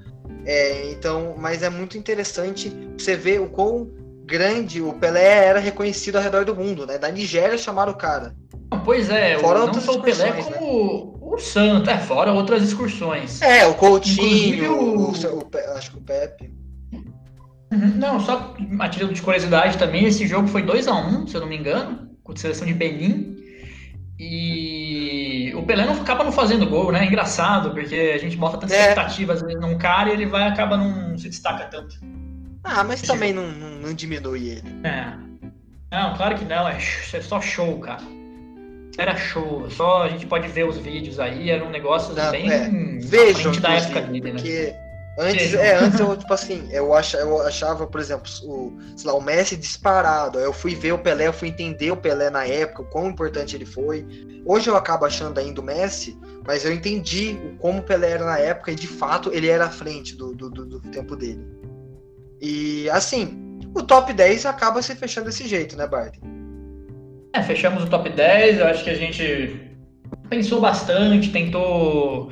É, então, mas é muito interessante você ver o quão grande o Pelé era reconhecido ao redor do mundo, né? Da Nigéria chamaram o cara. Pois é, fora não só o Pelé, como né? o Santo, é, fora outras excursões. É, o Coutinho, o... O, o, acho que o Pepe. Uhum, não, só a título de curiosidade também, esse jogo foi 2 a 1 um, se eu não me engano, com a seleção de Benin. E o Pelé não acaba não fazendo gol, né? É engraçado, porque a gente bota tantas é. expectativas num cara e ele vai acaba não se destaca tanto. Ah, mas também não, não, não, diminui ele. É. Não, claro que não, é, é só show, cara. Era show, só a gente pode ver os vídeos aí, era um negócio não, bem é. Vejam, da época dele, né? Porque Antes, é, antes eu, tipo assim, eu achava, eu achava, por exemplo, o, sei lá, o Messi disparado. Aí eu fui ver o Pelé, eu fui entender o Pelé na época, o quão importante ele foi. Hoje eu acabo achando ainda o Messi, mas eu entendi como o Pelé era na época e de fato ele era à frente do, do, do, do tempo dele. E assim, o top 10 acaba se fechando desse jeito, né, Bart? É, fechamos o top 10, eu acho que a gente pensou bastante, tentou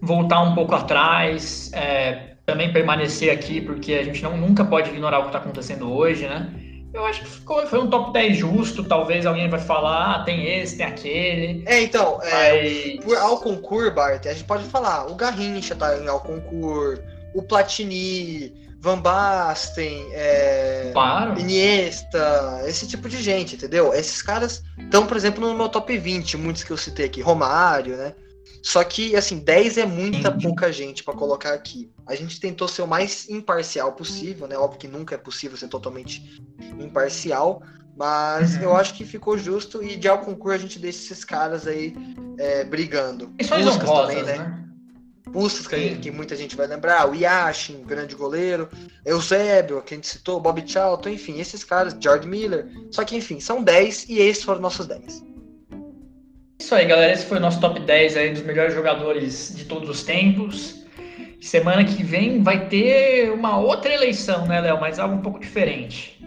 voltar um pouco atrás, é, também permanecer aqui, porque a gente não, nunca pode ignorar o que está acontecendo hoje, né? Eu acho que ficou, foi um top 10 justo. Talvez alguém vai falar, ah, tem esse, tem aquele. É, então, é, por Alconcur, Bart, a gente pode falar, o Garrincha tá em Alconcur, o Platini, Van Basten, é, claro. Iniesta, esse tipo de gente, entendeu? Esses caras estão, por exemplo, no meu top 20, muitos que eu citei aqui, Romário, né? Só que, assim, 10 é muita pouca gente para colocar aqui. A gente tentou ser o mais imparcial possível, né? Óbvio que nunca é possível ser totalmente imparcial, mas uhum. eu acho que ficou justo e de ao concurso a gente deixa esses caras aí é, brigando. Puskas também, né? né? Puskas, que, que, muita gente vai lembrar, o Yashin, grande goleiro, Eusébio, que a gente citou, Bob Charlton, enfim, esses caras, George Miller. Só que, enfim, são 10 e esses foram nossos 10. Isso aí, galera. Esse foi o nosso top 10 aí dos melhores jogadores de todos os tempos. semana que vem vai ter uma outra eleição, né, Léo? Mas algo um pouco diferente.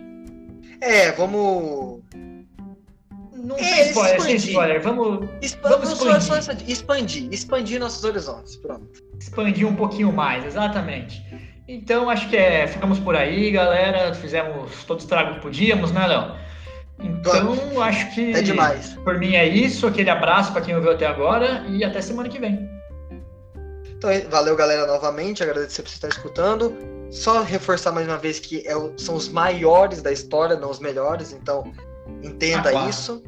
É, vamos. Não é, sem spoiler, sem spoiler. Vamos, Expa vamos expandir. Só, só expandir. Expandir nossos horizontes. Pronto. Expandir um pouquinho mais, exatamente. Então, acho que é, ficamos por aí, galera. Fizemos todo o estrago que podíamos, né, Léo? Então, acho que. É demais. Por mim é isso. Aquele abraço para quem ouviu até agora e até semana que vem. Então, valeu, galera, novamente. Agradecer por você estar escutando. Só reforçar mais uma vez que é, são os maiores da história, não os melhores. Então, entenda ah, isso.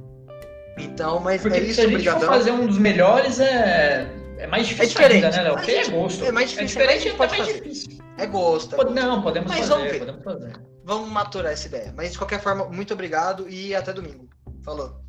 Então, mas Porque é isso, se a gente for fazer um dos melhores, é, é mais difícil é diferente. ainda, né, Léo? Porque é gosto. É mais difícil. É diferente, é mais difícil. É gosto. É não, podemos mas fazer, vamos ver. podemos fazer. Vamos maturar essa ideia. Mas, de qualquer forma, muito obrigado e até domingo. Falou.